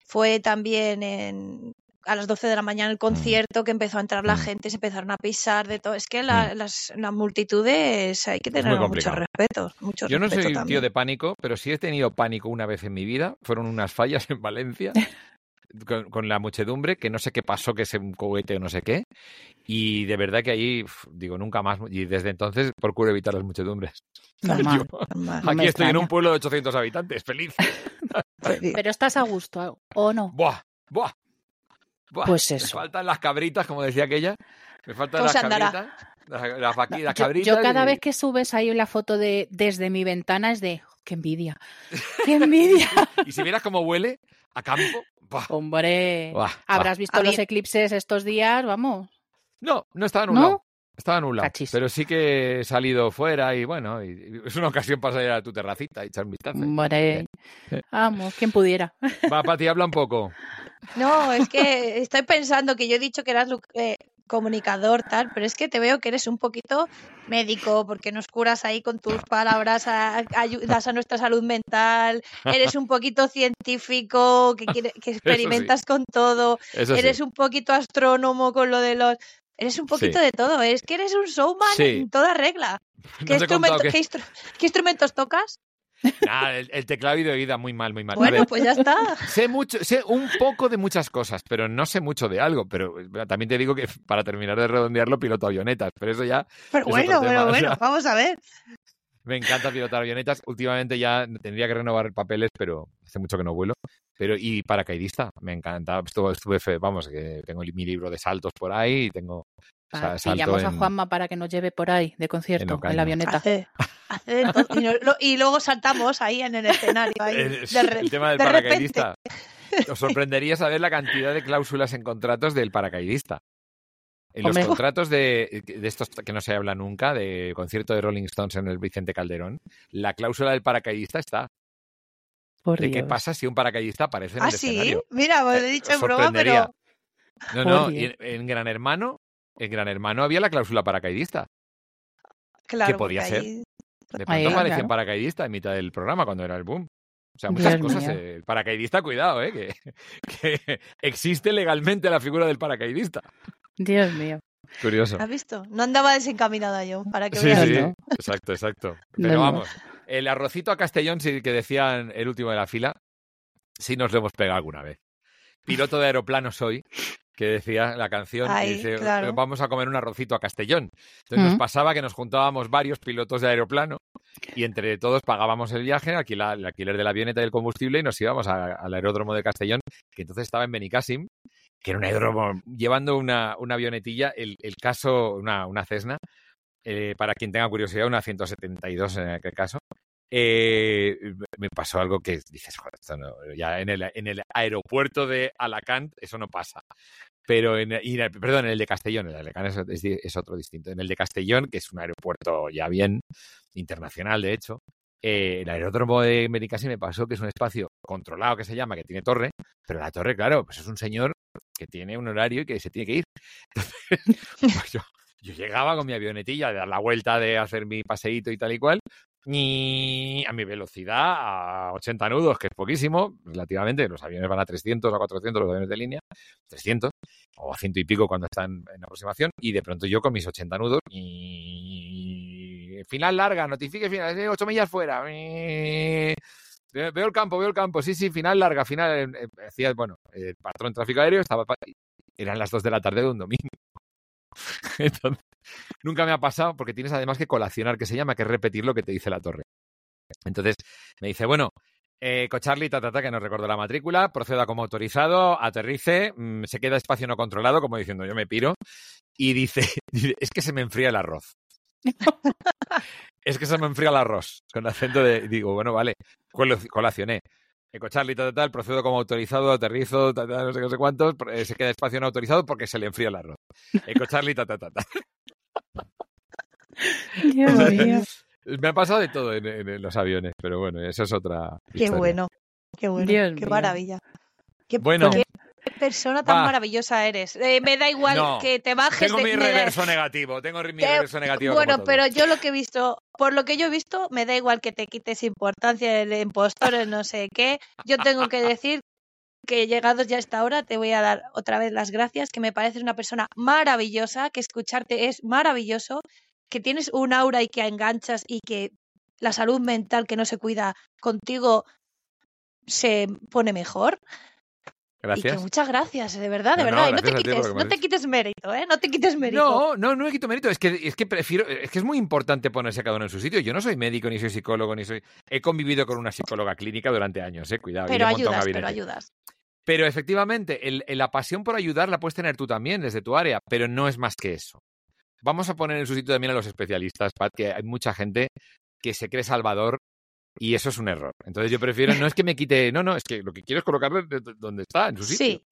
fue también en, a las 12 de la mañana el concierto que empezó a entrar la Mm. gente, se empezaron a pisar de todo. Es que la- las, las multitudes hay que tener mucho respeto. Mucho Yo no soy un tío de pánico, pero sí he tenido pánico una vez en mi vida. Fueron unas fallas en Valencia con, con la muchedumbre, que no sé qué pasó, que es un cohete o no sé qué. Y de verdad que ahí, digo, nunca más. Y desde entonces procuro evitar las muchedumbres. Normal. Yo- Normal. No aquí me estoy en un pueblo de 800 habitantes, feliz. Pero estás a gusto, ¿o no? ¡Buah! ¡Buah! ¡Buah! Pues Me eso. faltan las cabritas, como decía aquella. Me faltan ¿Cómo las andará? cabritas. Las, las vaqui- las Yo, cabritas. yo cada y- vez que subes ahí la foto de desde mi ventana es de "Oh, qué envidia. ¡Qué envidia! Y si vieras cómo huele a campo. ¡buah! Hombre, Buah, habrás buah. visto A los mí- eclipses estos días, vamos. No, no estaba ¿No? nublado. Estaba. Cachis. Pero sí que he salido fuera y bueno, y- y es una ocasión para salir a tu terracita y echar un vistazo. Hombre, Sí. vamos, quien pudiera. Va, Pati, habla un poco. No, es que estoy pensando que yo he dicho que eras eh, comunicador, tal, pero es que te veo que eres un poquito médico, porque nos curas ahí con tus palabras, a- ayudas a nuestra salud mental, eres un poquito científico, que, quiere- que experimentas con todo, Eso eres sí. un poquito astrónomo con lo de los... Eres un poquito Sí. de todo, es que eres un showman Sí. en toda regla. ¿Qué, os he contado instrumento- que- qué instru- qué instrumentos tocas? Nah, el, el teclado y de oída muy mal, muy mal. Bueno, ver, pues ya está. sé mucho, sé un poco de muchas cosas, pero no sé mucho de algo. Pero eh, también te digo que para terminar de redondearlo, piloto avionetas. Pero eso ya Pero Es bueno, pero o bueno, sea. vamos a ver. Me encanta pilotar avionetas. Últimamente ya tendría que renovar papeles, pero hace mucho que no vuelo. Pero y paracaidista, me encanta. Estuve, estuve fe- vamos, que tengo mi libro de saltos por ahí y tengo o sea, Pa- salto Pillamos a Juanma para que nos lleve por ahí de concierto, en, la avioneta. Hace, y, no- lo- y luego saltamos ahí en el escenario. ahí, el, de re- el tema del de repente. paracaidista. Os sorprendería saber la cantidad de cláusulas en contratos del paracaidista. En los contratos de, de estos que no se habla nunca, de concierto de Rolling Stones en el Vicente Calderón, la cláusula del paracaidista está. Por ¿De qué pasa si un paracaidista aparece en Ah, el sí. escenario? Mira, lo he Eh, dicho en broma, pero No, no, en, en Gran Hermano, en Gran Hermano había la cláusula paracaidista. claro. podía porque ser. ahí- De pronto aparecía claro. un paracaidista en mitad del programa cuando era el boom. O sea, muchas Dios cosas. eh, el paracaidista, cuidado, ¿eh? Que, que existe legalmente la figura del paracaidista. Dios mío. Curioso. ¿Has visto? No andaba desencaminada yo, para que Sí, veas. sí, ¿no? exacto, exacto. Pero no. vamos, el arrocito a Castellón, sí que decían el último de la fila, sí nos lo hemos pegado alguna vez. Piloto de aeroplano soy, que decía la canción, y Ay, dice, claro. vamos a comer un arrocito a Castellón. Entonces nos pasaba que nos juntábamos varios pilotos de aeroplano y entre todos pagábamos el viaje, alquila- el alquiler de la avioneta y el combustible y nos íbamos a- al aeródromo de Castellón, que entonces estaba en Benicassim, que era un aeródromo llevando una, una avionetilla, el, el caso, una, una Cessna, eh, para quien tenga curiosidad, una 172 en aquel caso. eh, me pasó algo que dices, joder, esto no, ya en el, en el aeropuerto de Alacant eso no pasa. Pero en, y perdón, en el de Castellón, el de Alacant es, otro distinto. En el de Castellón, que es un aeropuerto ya bien internacional, de hecho, eh, el aeródromo de Benicassim me pasó que es un espacio controlado que se llama, que tiene torre, pero la torre, claro, pues es un señor que tiene un horario y que se tiene que ir. Pues yo, llegaba con mi avionetilla de dar la vuelta, de hacer mi paseíto y tal y cual, y a mi velocidad, a 80 nudos, que es poquísimo, relativamente, los aviones van a 300 o a 400, los aviones de línea, 300, o a ciento y pico cuando están en aproximación, y de pronto yo con mis 80 nudos, y final larga, notifique final, 8 millas fuera, y- Veo el campo, veo el campo. Sí, sí, final larga, final. eh, eh, bueno, el patrón de tráfico aéreo estaba. Eran las 2 de la tarde de un domingo. Entonces, nunca me ha pasado porque tienes además que colacionar, que se llama, que repetir lo que te dice la torre. Entonces me dice, bueno, eh, Cocharli, ta, que nos recordó la matrícula, proceda como autorizado, aterrice, mm, se queda espacio no controlado, como diciendo yo me piro, y dice, es que se me enfría el arroz. es que se me enfría el arroz, con acento de, digo, bueno, vale, colacioné. Eco Charlie, tal, tal, tal, procedo como autorizado, aterrizo, tal, tal, no sé qué, no sé cuántos, eh, se queda espacio no autorizado porque se le enfría el arroz. Eco Charlie, tal, tal, tal. Dios mío. Me ha pasado de todo en, en- en los aviones, pero bueno, eso es otra. Qué historia. bueno, qué bueno, Dios qué mío. maravilla. Qué, Bueno. qué persona tan Va. maravillosa eres. Eh, me da igual No, que te bajes Tengo de... mi da- reverso negativo, tengo mi reverso negativo. Bueno, pero yo lo que he visto, por lo que yo he visto, me da igual que te quites importancia el impostor, no sé qué. Yo tengo que decir que llegados ya a esta hora, te voy a dar otra vez las gracias, que me pareces una persona maravillosa, que escucharte es maravilloso, que tienes un aura y que enganchas y que la salud mental que no se cuida contigo se pone mejor. Y Gracias. que muchas gracias, de verdad, de No, no, verdad. y no gracias te quites, no te quites mérito, ¿eh? No te quites mérito. No, no, no me quito mérito. Es que, es que prefiero, es que es muy importante ponerse a cada uno en su sitio. Yo no soy médico, ni soy psicólogo, ni soy. He convivido con una psicóloga clínica durante años, eh, cuidado. pero ayudas, pero ayudas. Pero efectivamente, el- el- la pasión por ayudar la puedes tener tú también desde tu área, pero no es más que eso. Vamos a poner en su sitio también a los especialistas, Pat, que hay mucha gente que se cree salvador y eso es un error. Entonces yo prefiero, no es que me quite, no, no, es que lo que quiero es de- donde está, en su sitio. Sí,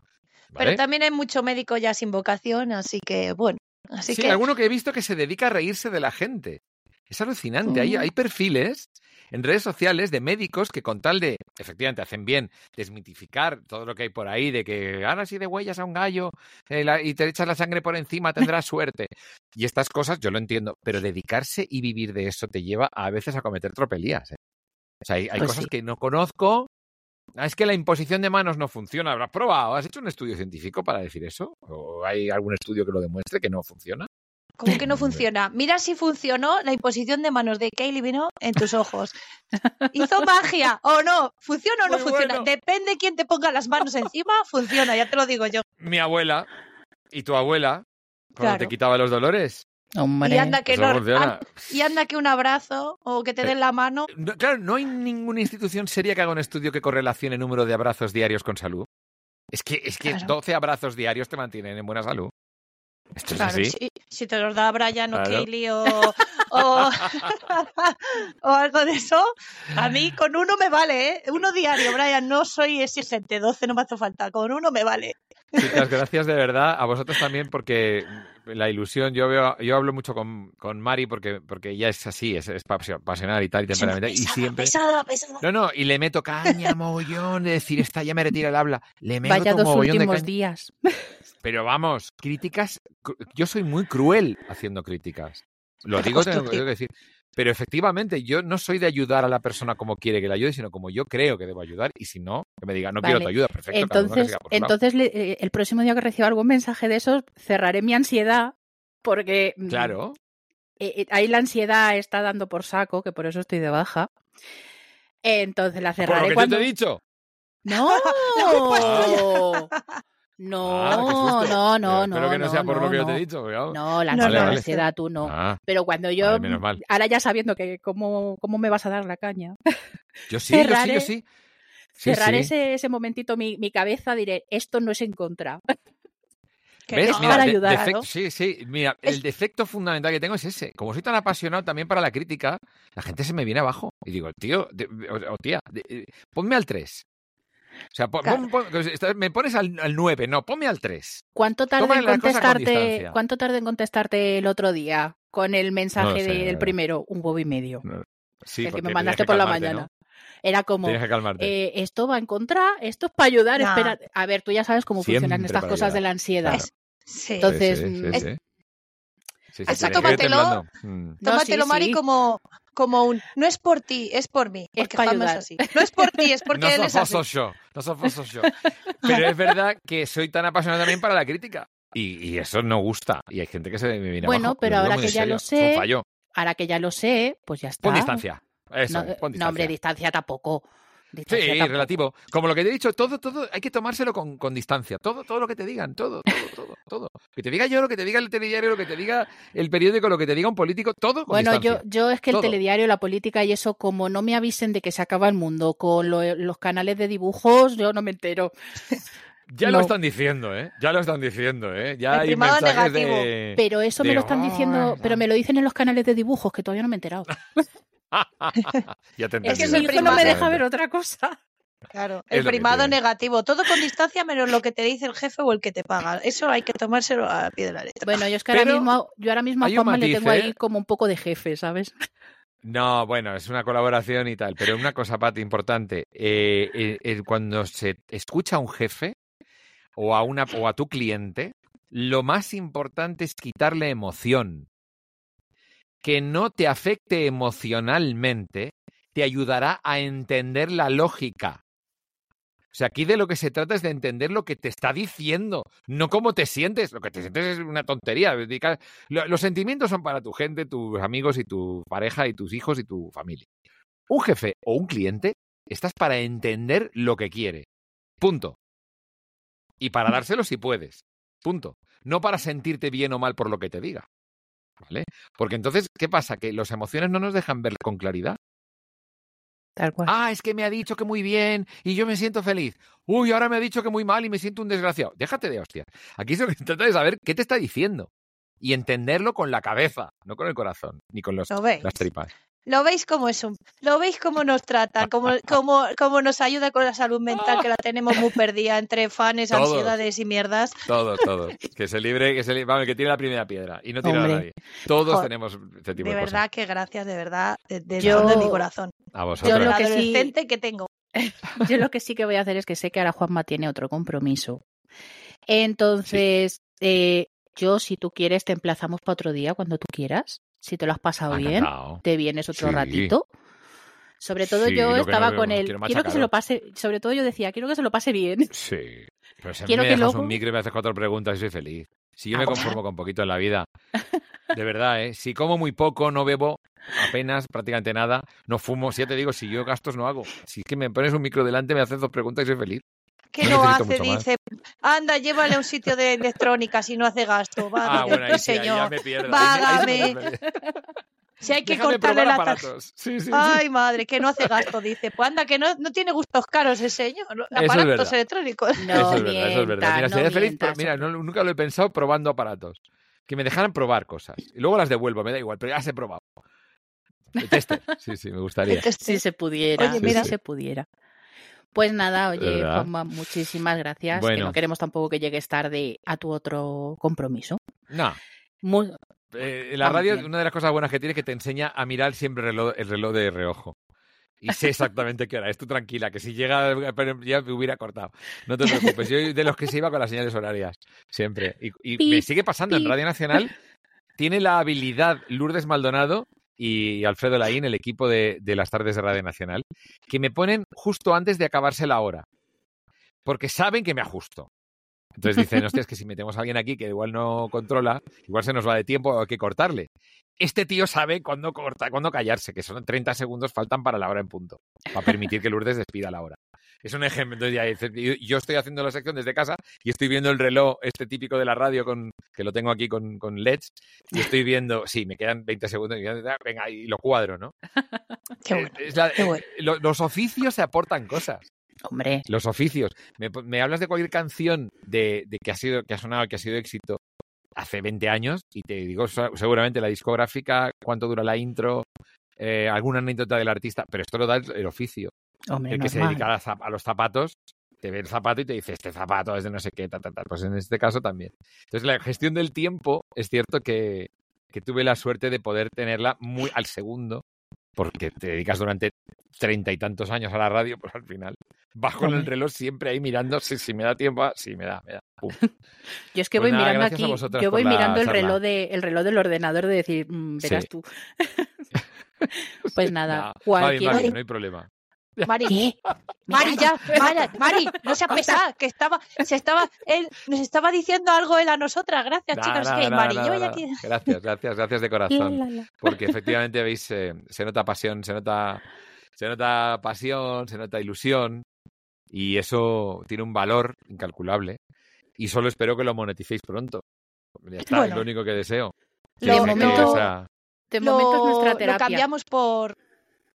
¿vale? pero también hay mucho médico ya sin vocación, así que bueno. Así sí, que alguno que he visto que se dedica a reírse de la gente. Es alucinante. Hay, Mm. hay perfiles en redes sociales de médicos que con tal de, efectivamente, hacen bien desmitificar todo lo que hay por ahí, de que ahora si de huellas a un gallo eh, la- y te echas la sangre por encima tendrás suerte. Y estas cosas yo lo entiendo, pero dedicarse y vivir de eso te lleva a veces a cometer tropelías. ¿eh? O sea, hay, hay Pues cosas sí. que no conozco. Ah, Es que la imposición de manos no funciona. ¿Habrás probado? ¿Has hecho un estudio científico para decir eso? ¿O hay algún estudio que lo demuestre que no funciona? como que no funciona. Mira si funcionó la imposición de manos de Kaylee vino en tus ojos. Hizo magia o no, funciona o no Muy funciona. bueno. Depende quién te ponga las manos encima, funciona, ya te lo digo yo. mi abuela y tu abuela cuando Claro. te quitaba los dolores. Hombre. Y anda que Eso no, funciona. an- y anda que un abrazo o que te den la mano. No, claro, no hay ninguna institución seria que haga un estudio que correlacione el número de abrazos diarios con salud. Es que, es que Claro. 12 abrazos diarios te mantienen en buena salud. Esto Claro, es así. si, si te los da Brian o Claro. Kaylee o, o, o algo de eso, a mí con uno me vale, ¿eh? Uno diario, Brian, no soy exigente, 12 no me hace falta, con uno me vale. Chicas, gracias de verdad. A vosotros también porque la ilusión, yo veo, yo hablo mucho con, con Mari porque, porque ella es así, es, es pasio- pasional y tal, y temperamental. Y siempre. pesada, pesada. No, no, y le meto caña, mogollón, de decir, esta ya me retira el habla. Le meto Vaya dos mogollón de últimos caña. días. Pero vamos, críticas. Yo soy muy cruel haciendo críticas. Lo digo, tengo que decir. Pero efectivamente, yo no soy de ayudar a la persona como quiere que la ayude, sino como yo creo que debo ayudar. Y si no, que me diga, no quiero tu ayuda, perfecto. Entonces, por entonces le- eh, el próximo día que reciba algún mensaje de esos, cerraré mi ansiedad porque mm, Claro. eh, eh, ahí la ansiedad está dando por saco, que por eso estoy de baja. Entonces la Por lo cerraré que cuando... yo te he dicho. ¡No! No, Ah, no, no, Pero no. Espero que no, sea por no, lo que yo no. te he dicho. cuidado. No, la No, no, no. ansiedad tú no. Ah, Pero cuando yo, Vale, menos mal. ahora ya sabiendo que cómo, cómo me vas a dar la caña, yo sí, yo sí, yo sí. Sí, cerraré sí. Ese, ese momentito mi, mi cabeza, diré, esto no es en contra. Que ¿Ves? no, Mira, para de- ayudar, defecto- ¿no? sí, sí. Mira, Es- el defecto fundamental que tengo es ese. Como soy tan apasionado también para la crítica, la gente se me viene abajo. Y digo, tío, de- o, o tía, de- eh, ponme al 3. O sea, pon- Claro. pon- pon- está- me pones al, al 9. No, ponme al 3. ¿Cuánto tardé Tómale en con contestarte? ¿Cuánto tardé en contestarte el otro día con el mensaje sé, de- la del primero? Un huevo y medio. Sí, el que me mandaste que por la mañana. ¿no? Era como, eh, esto va en contra, esto es para ayudar, espera. A ver, tú ya sabes cómo funcionan estas cosas ayudar. de la ansiedad. Claro. Sí. Entonces, sí, sí, mm, sí, es- sí. Sí, sí, tómatelo. Mm. No, Tómatelo, sí, Mari, sí. como, como un. No es por ti, es por mí. Es Porque pa' Juanma es así. No es por ti, es porque no él es así. yo, no sos fosos yo. Pero es verdad que soy tan apasionado también para la crítica. Y, y eso no gusta. Y hay gente que se me viene Bueno, abajo. pero ahora que ya serio. lo Es sé. Ahora que ya lo sé, pues ya está. Pon distancia. Eso, No, es, no, hombre, distancia tampoco. Distancia Sí, tampoco. relativo. Como lo que te he dicho, todo, todo, hay que tomárselo con, con distancia. Todo, todo lo que te digan, todo, todo, todo, todo. Que te diga yo, lo que te diga el telediario, lo que te diga el periódico, lo que te diga un político, todo con Bueno, yo, distancia. yo es que el telediario, la política y eso, como no me avisen de que se acaba el mundo con lo- los canales de dibujos, yo no me entero. Ya no. lo están diciendo, ¿eh? Ya lo están diciendo, ¿eh? Ya hay mensajes negativo. de... Pero eso me lo están "Oh, diciendo, pero no". me lo dicen en los canales de dibujos, que todavía no me he enterado. ya te Es que mi hijo no me deja ver otra cosa. Claro, Es el primado negativo, todo con distancia menos lo que te dice el jefe o el que te paga. Eso hay que tomárselo a pie de la letra. Bueno, yo es que ahora mismo, yo ahora mismo a Juanma le tengo ¿eh? ahí como un poco de jefe, ¿sabes? No, bueno, es una colaboración y tal, pero una cosa, Pati, importante. eh, eh, eh, cuando se escucha a un jefe o a, una, o a tu cliente, lo más importante es quitarle emoción. Que no te afecte emocionalmente te ayudará a entender la lógica. O sea, aquí de lo que se trata es de entender lo que te está diciendo, no cómo te sientes. Lo que te sientes es una tontería. Los sentimientos son para tu gente, tus amigos y tu pareja y tus hijos y tu familia. Un jefe o un cliente, estás para entender lo que quiere. Punto. Y para dárselo si puedes. Punto. No para sentirte bien o mal por lo que te diga. ¿Vale? Porque entonces, ¿qué pasa? Que las emociones no nos dejan ver con claridad. Tal cual. Ah, es que me ha dicho que muy bien y yo me siento feliz. Uy, ahora me ha dicho que muy mal y me siento un desgraciado. Déjate de hostia. Aquí se trata de saber qué te está diciendo y entenderlo con la cabeza, no con el corazón, ni con los, las tripas. ¿Lo veis cómo es un... ¿Lo veis cómo nos trata? ¿Cómo, cómo, cómo nos ayuda con la salud mental que la tenemos muy perdida entre fanes, Todos. ansiedades y mierdas? Todos, todos. Que se libre, que se libre, vamos, que tiene la primera piedra y no tira a nadie. Todos Joder, tenemos este tipo De de, verdad que gracias, de verdad, desde el Yo- fondo de mi corazón. A Yo vosotros. lo La que sí- adolescente que tengo. Yo lo que sí que voy a hacer es que sé que ahora Juanma tiene otro compromiso. Entonces, eh, yo, si tú quieres, te emplazamos para otro día cuando tú quieras. Si te lo has pasado bien, te vienes otro Sí. ratito. Sobre todo Sí, yo estaba no- con él. quiero Quiero que se lo pase. Sobre todo yo decía, quiero que se lo pase bien. Sí. Pero si Quiero me que dejas luego- un micro y me haces cuatro preguntas y soy feliz. Si yo Ah, me conformo con poquito en la vida. De verdad, ¿eh? Si como muy poco, no bebo apenas, prácticamente nada, no fumo. Si ya te digo, si yo gastos no hago. Si es que me pones un micro delante, me haces dos preguntas y soy feliz. ¿Qué No hace? Dice, anda, llévale a un sitio de electrónica si no hace gasto. Ah, bueno, ahí sí, ahí ya señor. me pierdo. Vágame. Si hay que Déjame cortarle la tarjeta. aparatos. Sí, sí, sí. Ay, madre, que no hace gasto, dice. Pues anda, que no, no tiene gustos caros el señor. Aparatos electrónicos. No eso es verdad, eso es verdad. Mira, no sería feliz, pero mira, no- nunca lo he pensado probando aparatos. Que me dejaran probar cosas. Y luego las devuelvo, me da igual, pero ya las he probado. Tester. Sí, sí, me gustaría. Si se pudiera, Oye, si mira. se pudiera. Pues nada, oye. Juanma, muchísimas gracias. Que no queremos tampoco que llegues tarde a tu otro compromiso. No, Muy- Eh, la radio, bien. una de las cosas buenas que tiene es que te enseña a mirar siempre el reloj, el reloj de reojo. Y sé exactamente qué hora. Es tú tranquila, que si llega, ya me hubiera cortado. No te preocupes. Yo de los que se iba con las señales horarias. Siempre. Y, y me sigue pasando en. Radio Nacional. Tiene la habilidad Lourdes Maldonado y Alfredo Laín, el equipo de, de las tardes de Radio Nacional, que me ponen justo antes de acabarse la hora. Porque saben que me ajusto. Entonces dicen, hostia, es que si metemos a alguien aquí que igual no controla, igual se nos va de tiempo, hay que cortarle. Este tío sabe cuándo corta, cuándo callarse, que son 30 segundos faltan para la hora en punto, para permitir que Lourdes despida la hora. Es un ejemplo. Entonces ya dices, yo, estoy haciendo la sección desde casa y estoy viendo el reloj, este típico de la radio, con, que lo tengo aquí con, con LEDs, y estoy viendo, sí, me quedan 20 segundos, y ya- venga, y lo cuadro, ¿no? Qué Eh, bueno. es la- qué bueno. eh, lo- los oficios se aportan cosas Hombre, los oficios. Me, me hablas de cualquier canción de, de que ha sido que ha sonado, que ha sido éxito hace 20 años y te digo seguramente la discográfica, cuánto dura la intro, eh, alguna anécdota del artista, pero esto lo da el, el oficio. Hombre, El que se dedica a, a los zapatos te ve el zapato y te dice este zapato es de no sé qué, tal, tal, tal. Pues en este caso también. Entonces la gestión del tiempo es cierto que, que tuve la suerte de poder tenerla muy al segundo porque te dedicas durante treinta y tantos años a la radio, pues al final vas con el reloj siempre ahí mirando si, si me da tiempo, ah, sí me da, me da. Pum. Yo es que Pues voy nada, mirando aquí, yo voy mirando el charla. reloj, de, el reloj del ordenador de decir, mm, verás Sí. tú. Pues nada, bien, cualquier... bien, no hay problema. Mari, ¿Qué? Mari, ya, Mari, Mari, no seas pesada, que estaba, se estaba, él nos estaba diciendo algo él a nosotras. Gracias, chicas, nada, que nada, Mari, nada, yo ya nada. que... Gracias, gracias, gracias de corazón. porque efectivamente veis eh, se nota pasión se nota se nota pasión se nota ilusión y eso tiene un valor incalculable y solo espero que lo moneticéis pronto ya está es lo único que deseo Lo- Que me- que, lo- o sea, De momento es lo, nuestra lo terapia. cambiamos por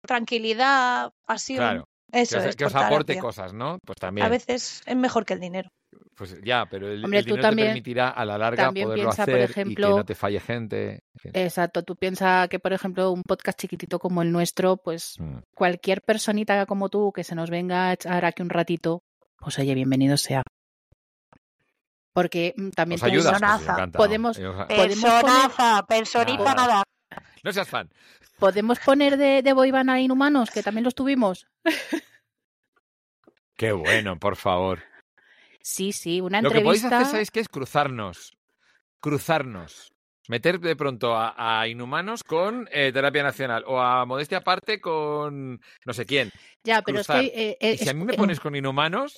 tranquilidad, pasión. claro Eso que os, es, que os por aporte cosas no pues también A veces es mejor que el dinero. Pues ya, pero el, Hombre, el tú dinero también- te permitirá a la larga también poderlo piensa, por hacer y que ejemplo, no te falle gente. Exacto, tú piensas que, por ejemplo, un podcast chiquitito como el nuestro, pues Mm. cualquier personita como tú que se nos venga a echar aquí un ratito, pues oye, bienvenido sea. Porque mm, también ¿Os te digo- ayudas? Pues. Podemos- Eh, os- Podemos Personaza, personita Nada. No seas fan. ¿podemos poner de, de boyband a Inhumanos, que también los tuvimos? Qué bueno, por favor. Sí, sí, una Lo que podéis entrevista. hacer, ¿sabéis qué es? Cruzarnos. Cruzarnos. Meter de pronto a, a Inhumanos con eh, Terapia Nacional o a Modestia Aparte con no sé quién. Ya, pero cruzar. es que. eh, Y eh, si a mí me eh, pones con Inhumanos,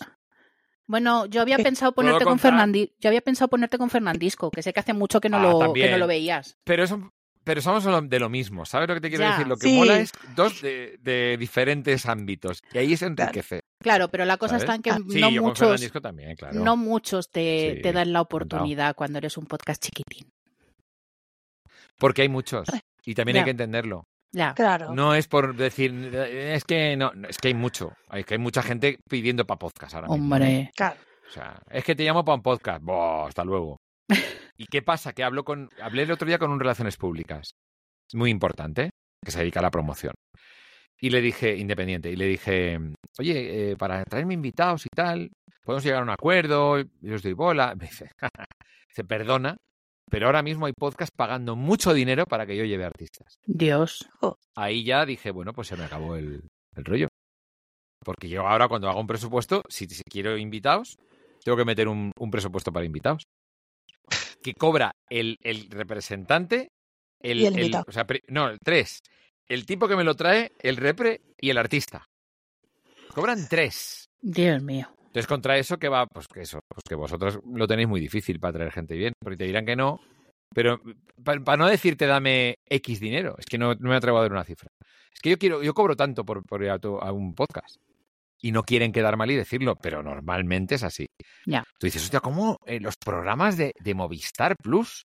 Bueno, yo había pensado ¿puedo ponerte con contar? Fernandi... Yo había pensado ponerte con Fernandisco, que sé que hace mucho que no, Ah, lo, que no lo veías. pero eso pero somos lo- de lo mismo, ¿sabes lo que te quiero Ya. decir? Lo que Sí. mola es dos de, de diferentes ámbitos y ahí se enriquece. Claro, pero la cosa ¿sabes? está en que Ah, no muchos, Fernandisco también, claro. no muchos te, Sí, te dan la oportunidad cuando eres un podcast chiquitín. Porque hay muchos y también hay que entenderlo. Ya. Claro. No es por decir, es que no, es que hay mucho, hay que hay mucha gente pidiendo para podcast ahora mismo. Hombre. Claro. O sea, es que te llamo para un podcast. Buah, hasta luego. ¿Y qué pasa? Que hablo con, hablé el otro día con un relaciones públicas, muy importante, que se dedica a la promoción. Y le dije, independiente, y le dije, oye, eh, para traerme invitados y tal, podemos llegar a un acuerdo, yo os doy bola. Me dice, se perdona, pero ahora mismo hay podcast pagando mucho dinero para que yo lleve artistas. Dios. Ahí ya dije, bueno, pues se me acabó el, el rollo. Porque yo ahora cuando hago un presupuesto, si, si quiero invitados, tengo que meter un, un presupuesto para invitados. Que cobra el, el representante, el, Y el invitado. o sea, pri- no, el tres. El tipo que me lo trae, el repre y el artista. Cobran tres. Dios mío. Entonces, contra eso, que va? Pues que eso, pues que vosotros lo tenéis muy difícil para traer gente bien, porque te dirán que no. Pero para no decirte dame X dinero, es que no, no me atrevo a dar una cifra. Es que yo quiero, yo cobro tanto por, por ir a, tu- a un podcast. Y no quieren quedar mal y decirlo, pero normalmente es así. Ya. Tú dices, hostia, ¿cómo eh, los programas de, de Movistar Plus,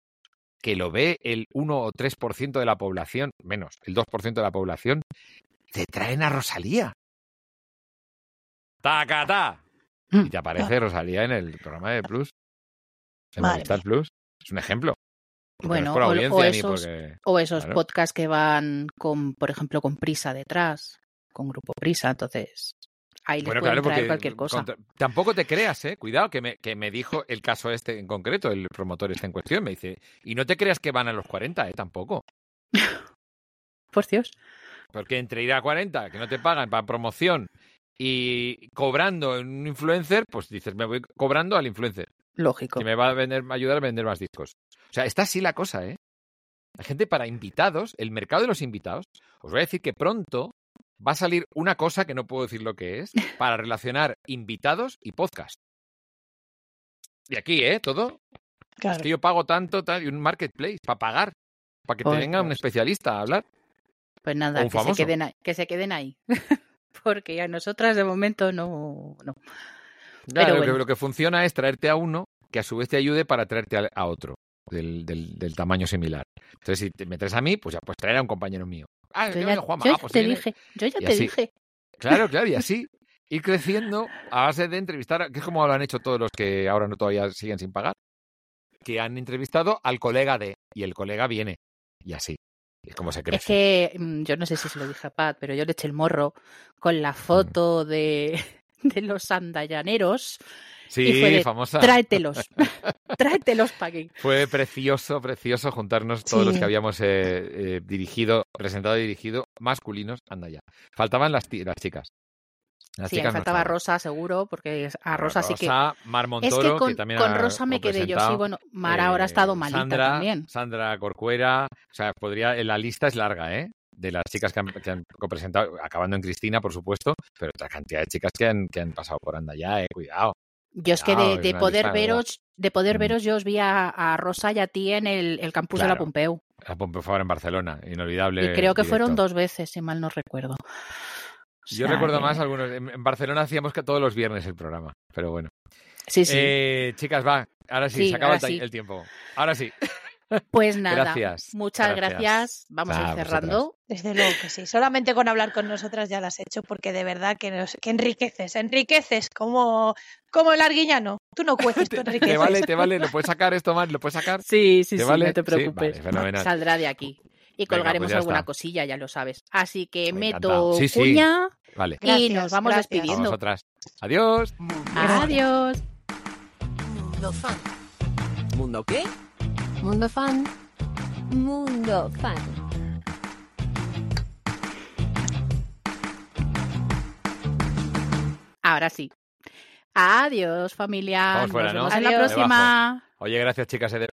que lo ve el 1 o 3% de la población, menos, el 2% de la población, te traen a Rosalía? ¡Tacata! Mm. Y te aparece Rosalía en el programa de Plus. En Madre Movistar mía. Plus. Es un ejemplo. Bueno, no es por o- esos- porque... O esos Claro. podcasts que van con, por ejemplo, con prisa detrás, con grupo prisa, entonces ahí les Bueno, pueden claro, traer porque cualquier cosa. contra- tampoco te creas, ¿eh? Cuidado, que me, que me dijo el caso este en concreto, el promotor este en cuestión, me dice, y no te creas que van a los 40, ¿eh? Tampoco. Por Dios. Porque entre ir a 40, que no te pagan para promoción, y cobrando en un influencer, pues dices, me voy cobrando al influencer, Lógico. que me va a vender, a ayudar a vender más discos. O sea, está así la cosa, ¿eh? La gente para invitados, el mercado de los invitados, os voy a decir que pronto va a salir una cosa que no puedo decir lo que es, para relacionar invitados y podcast. Y aquí, ¿eh? Todo. Claro. Es que yo pago tanto, tal, y un marketplace para pagar, para que te Por venga un especialista a hablar. Pues nada, que se, queden ahí, que se queden ahí. Porque a nosotras de momento no. no. Claro, lo, bueno. que, lo que funciona es traerte a uno que a su vez te ayude para traerte a, a otro del, del- del tamaño similar. Entonces, si te metes a mí, pues ya puedes traer a un compañero mío. Ah, Yo ya, Juanma. yo Ah, pues te viene. dije, yo ya Y te así. dije. Claro, claro, y así ir creciendo a base de entrevistar, que es como lo han hecho todos los que ahora no todavía siguen sin pagar, que han entrevistado al colega de, y el colega viene, y así. Es como se Es crece. que mm, yo no sé si se lo dije a Pat, pero yo le eché el morro con la foto de, de los andallaneros. Sí, y fue de, famosa. Tráetelos, tráetelos para aquí. Fue precioso, precioso juntarnos todos los que habíamos eh, eh, dirigido, presentado y dirigido, masculinos, anda ya. Faltaban las, las chicas. Las Sí, no faltaba. Rosa, seguro, porque es- a Rosa sí que. Rosa, Mar Es Montoro, que con, también con Rosa me quedé yo, sí, bueno, Mar ahora ha estado Eh, malita Sandra, también. Sandra Corcuera, o sea, podría, la lista es larga, ¿eh? De las chicas que han, que han copresentado, acabando en Cristina, por supuesto, pero otra cantidad de chicas que han, que han pasado por anda ya, eh, cuidado. Yo es que Cuidado, de, poder veros, de poder veros, yo os vi a, a Rosa y a ti en el, el campus de la. Pompeu. La Pompeu Fabra en Barcelona, inolvidable. Y creo que fueron dos veces, si mal no recuerdo. O Yo recuerdo que- más algunos. En, Barcelona hacíamos que todos los viernes el programa, pero bueno. Sí, sí. Eh, chicas, va. Ahora sí, Sí, se acaba sí. el tiempo. Ahora sí. Pues nada, Gracias, muchas gracias. gracias. Vamos a ir vosotras. cerrando. Desde luego que sí. Solamente con hablar con nosotras ya lo has hecho, porque de verdad que, nos, que enriqueces, enriqueces como, como el arguiñano. Tú no cueces, tú enriqueces. Te vale, te vale. ¿Lo puedes sacar esto, Man? ¿Lo puedes sacar? Sí, sí, ¿Te sí, vale? no te Sí, preocupes. vale, fenomenal. Saldrá de aquí. Y Venga, colgaremos pues alguna está. cosilla, ya lo sabes. Así que Me meto. Sí, sí. cuña Vale. y Gracias, nos vamos gracias. A despidiendo. vosotras. Adiós. Adiós. Mundo fan. ¿Mundo qué? Mundo fan. Mundo fan. Ahora sí. Adiós, familia. Vamos fuera, Nos ¿no? vemos en la Adiós. próxima. Oye, gracias, chicas. eh,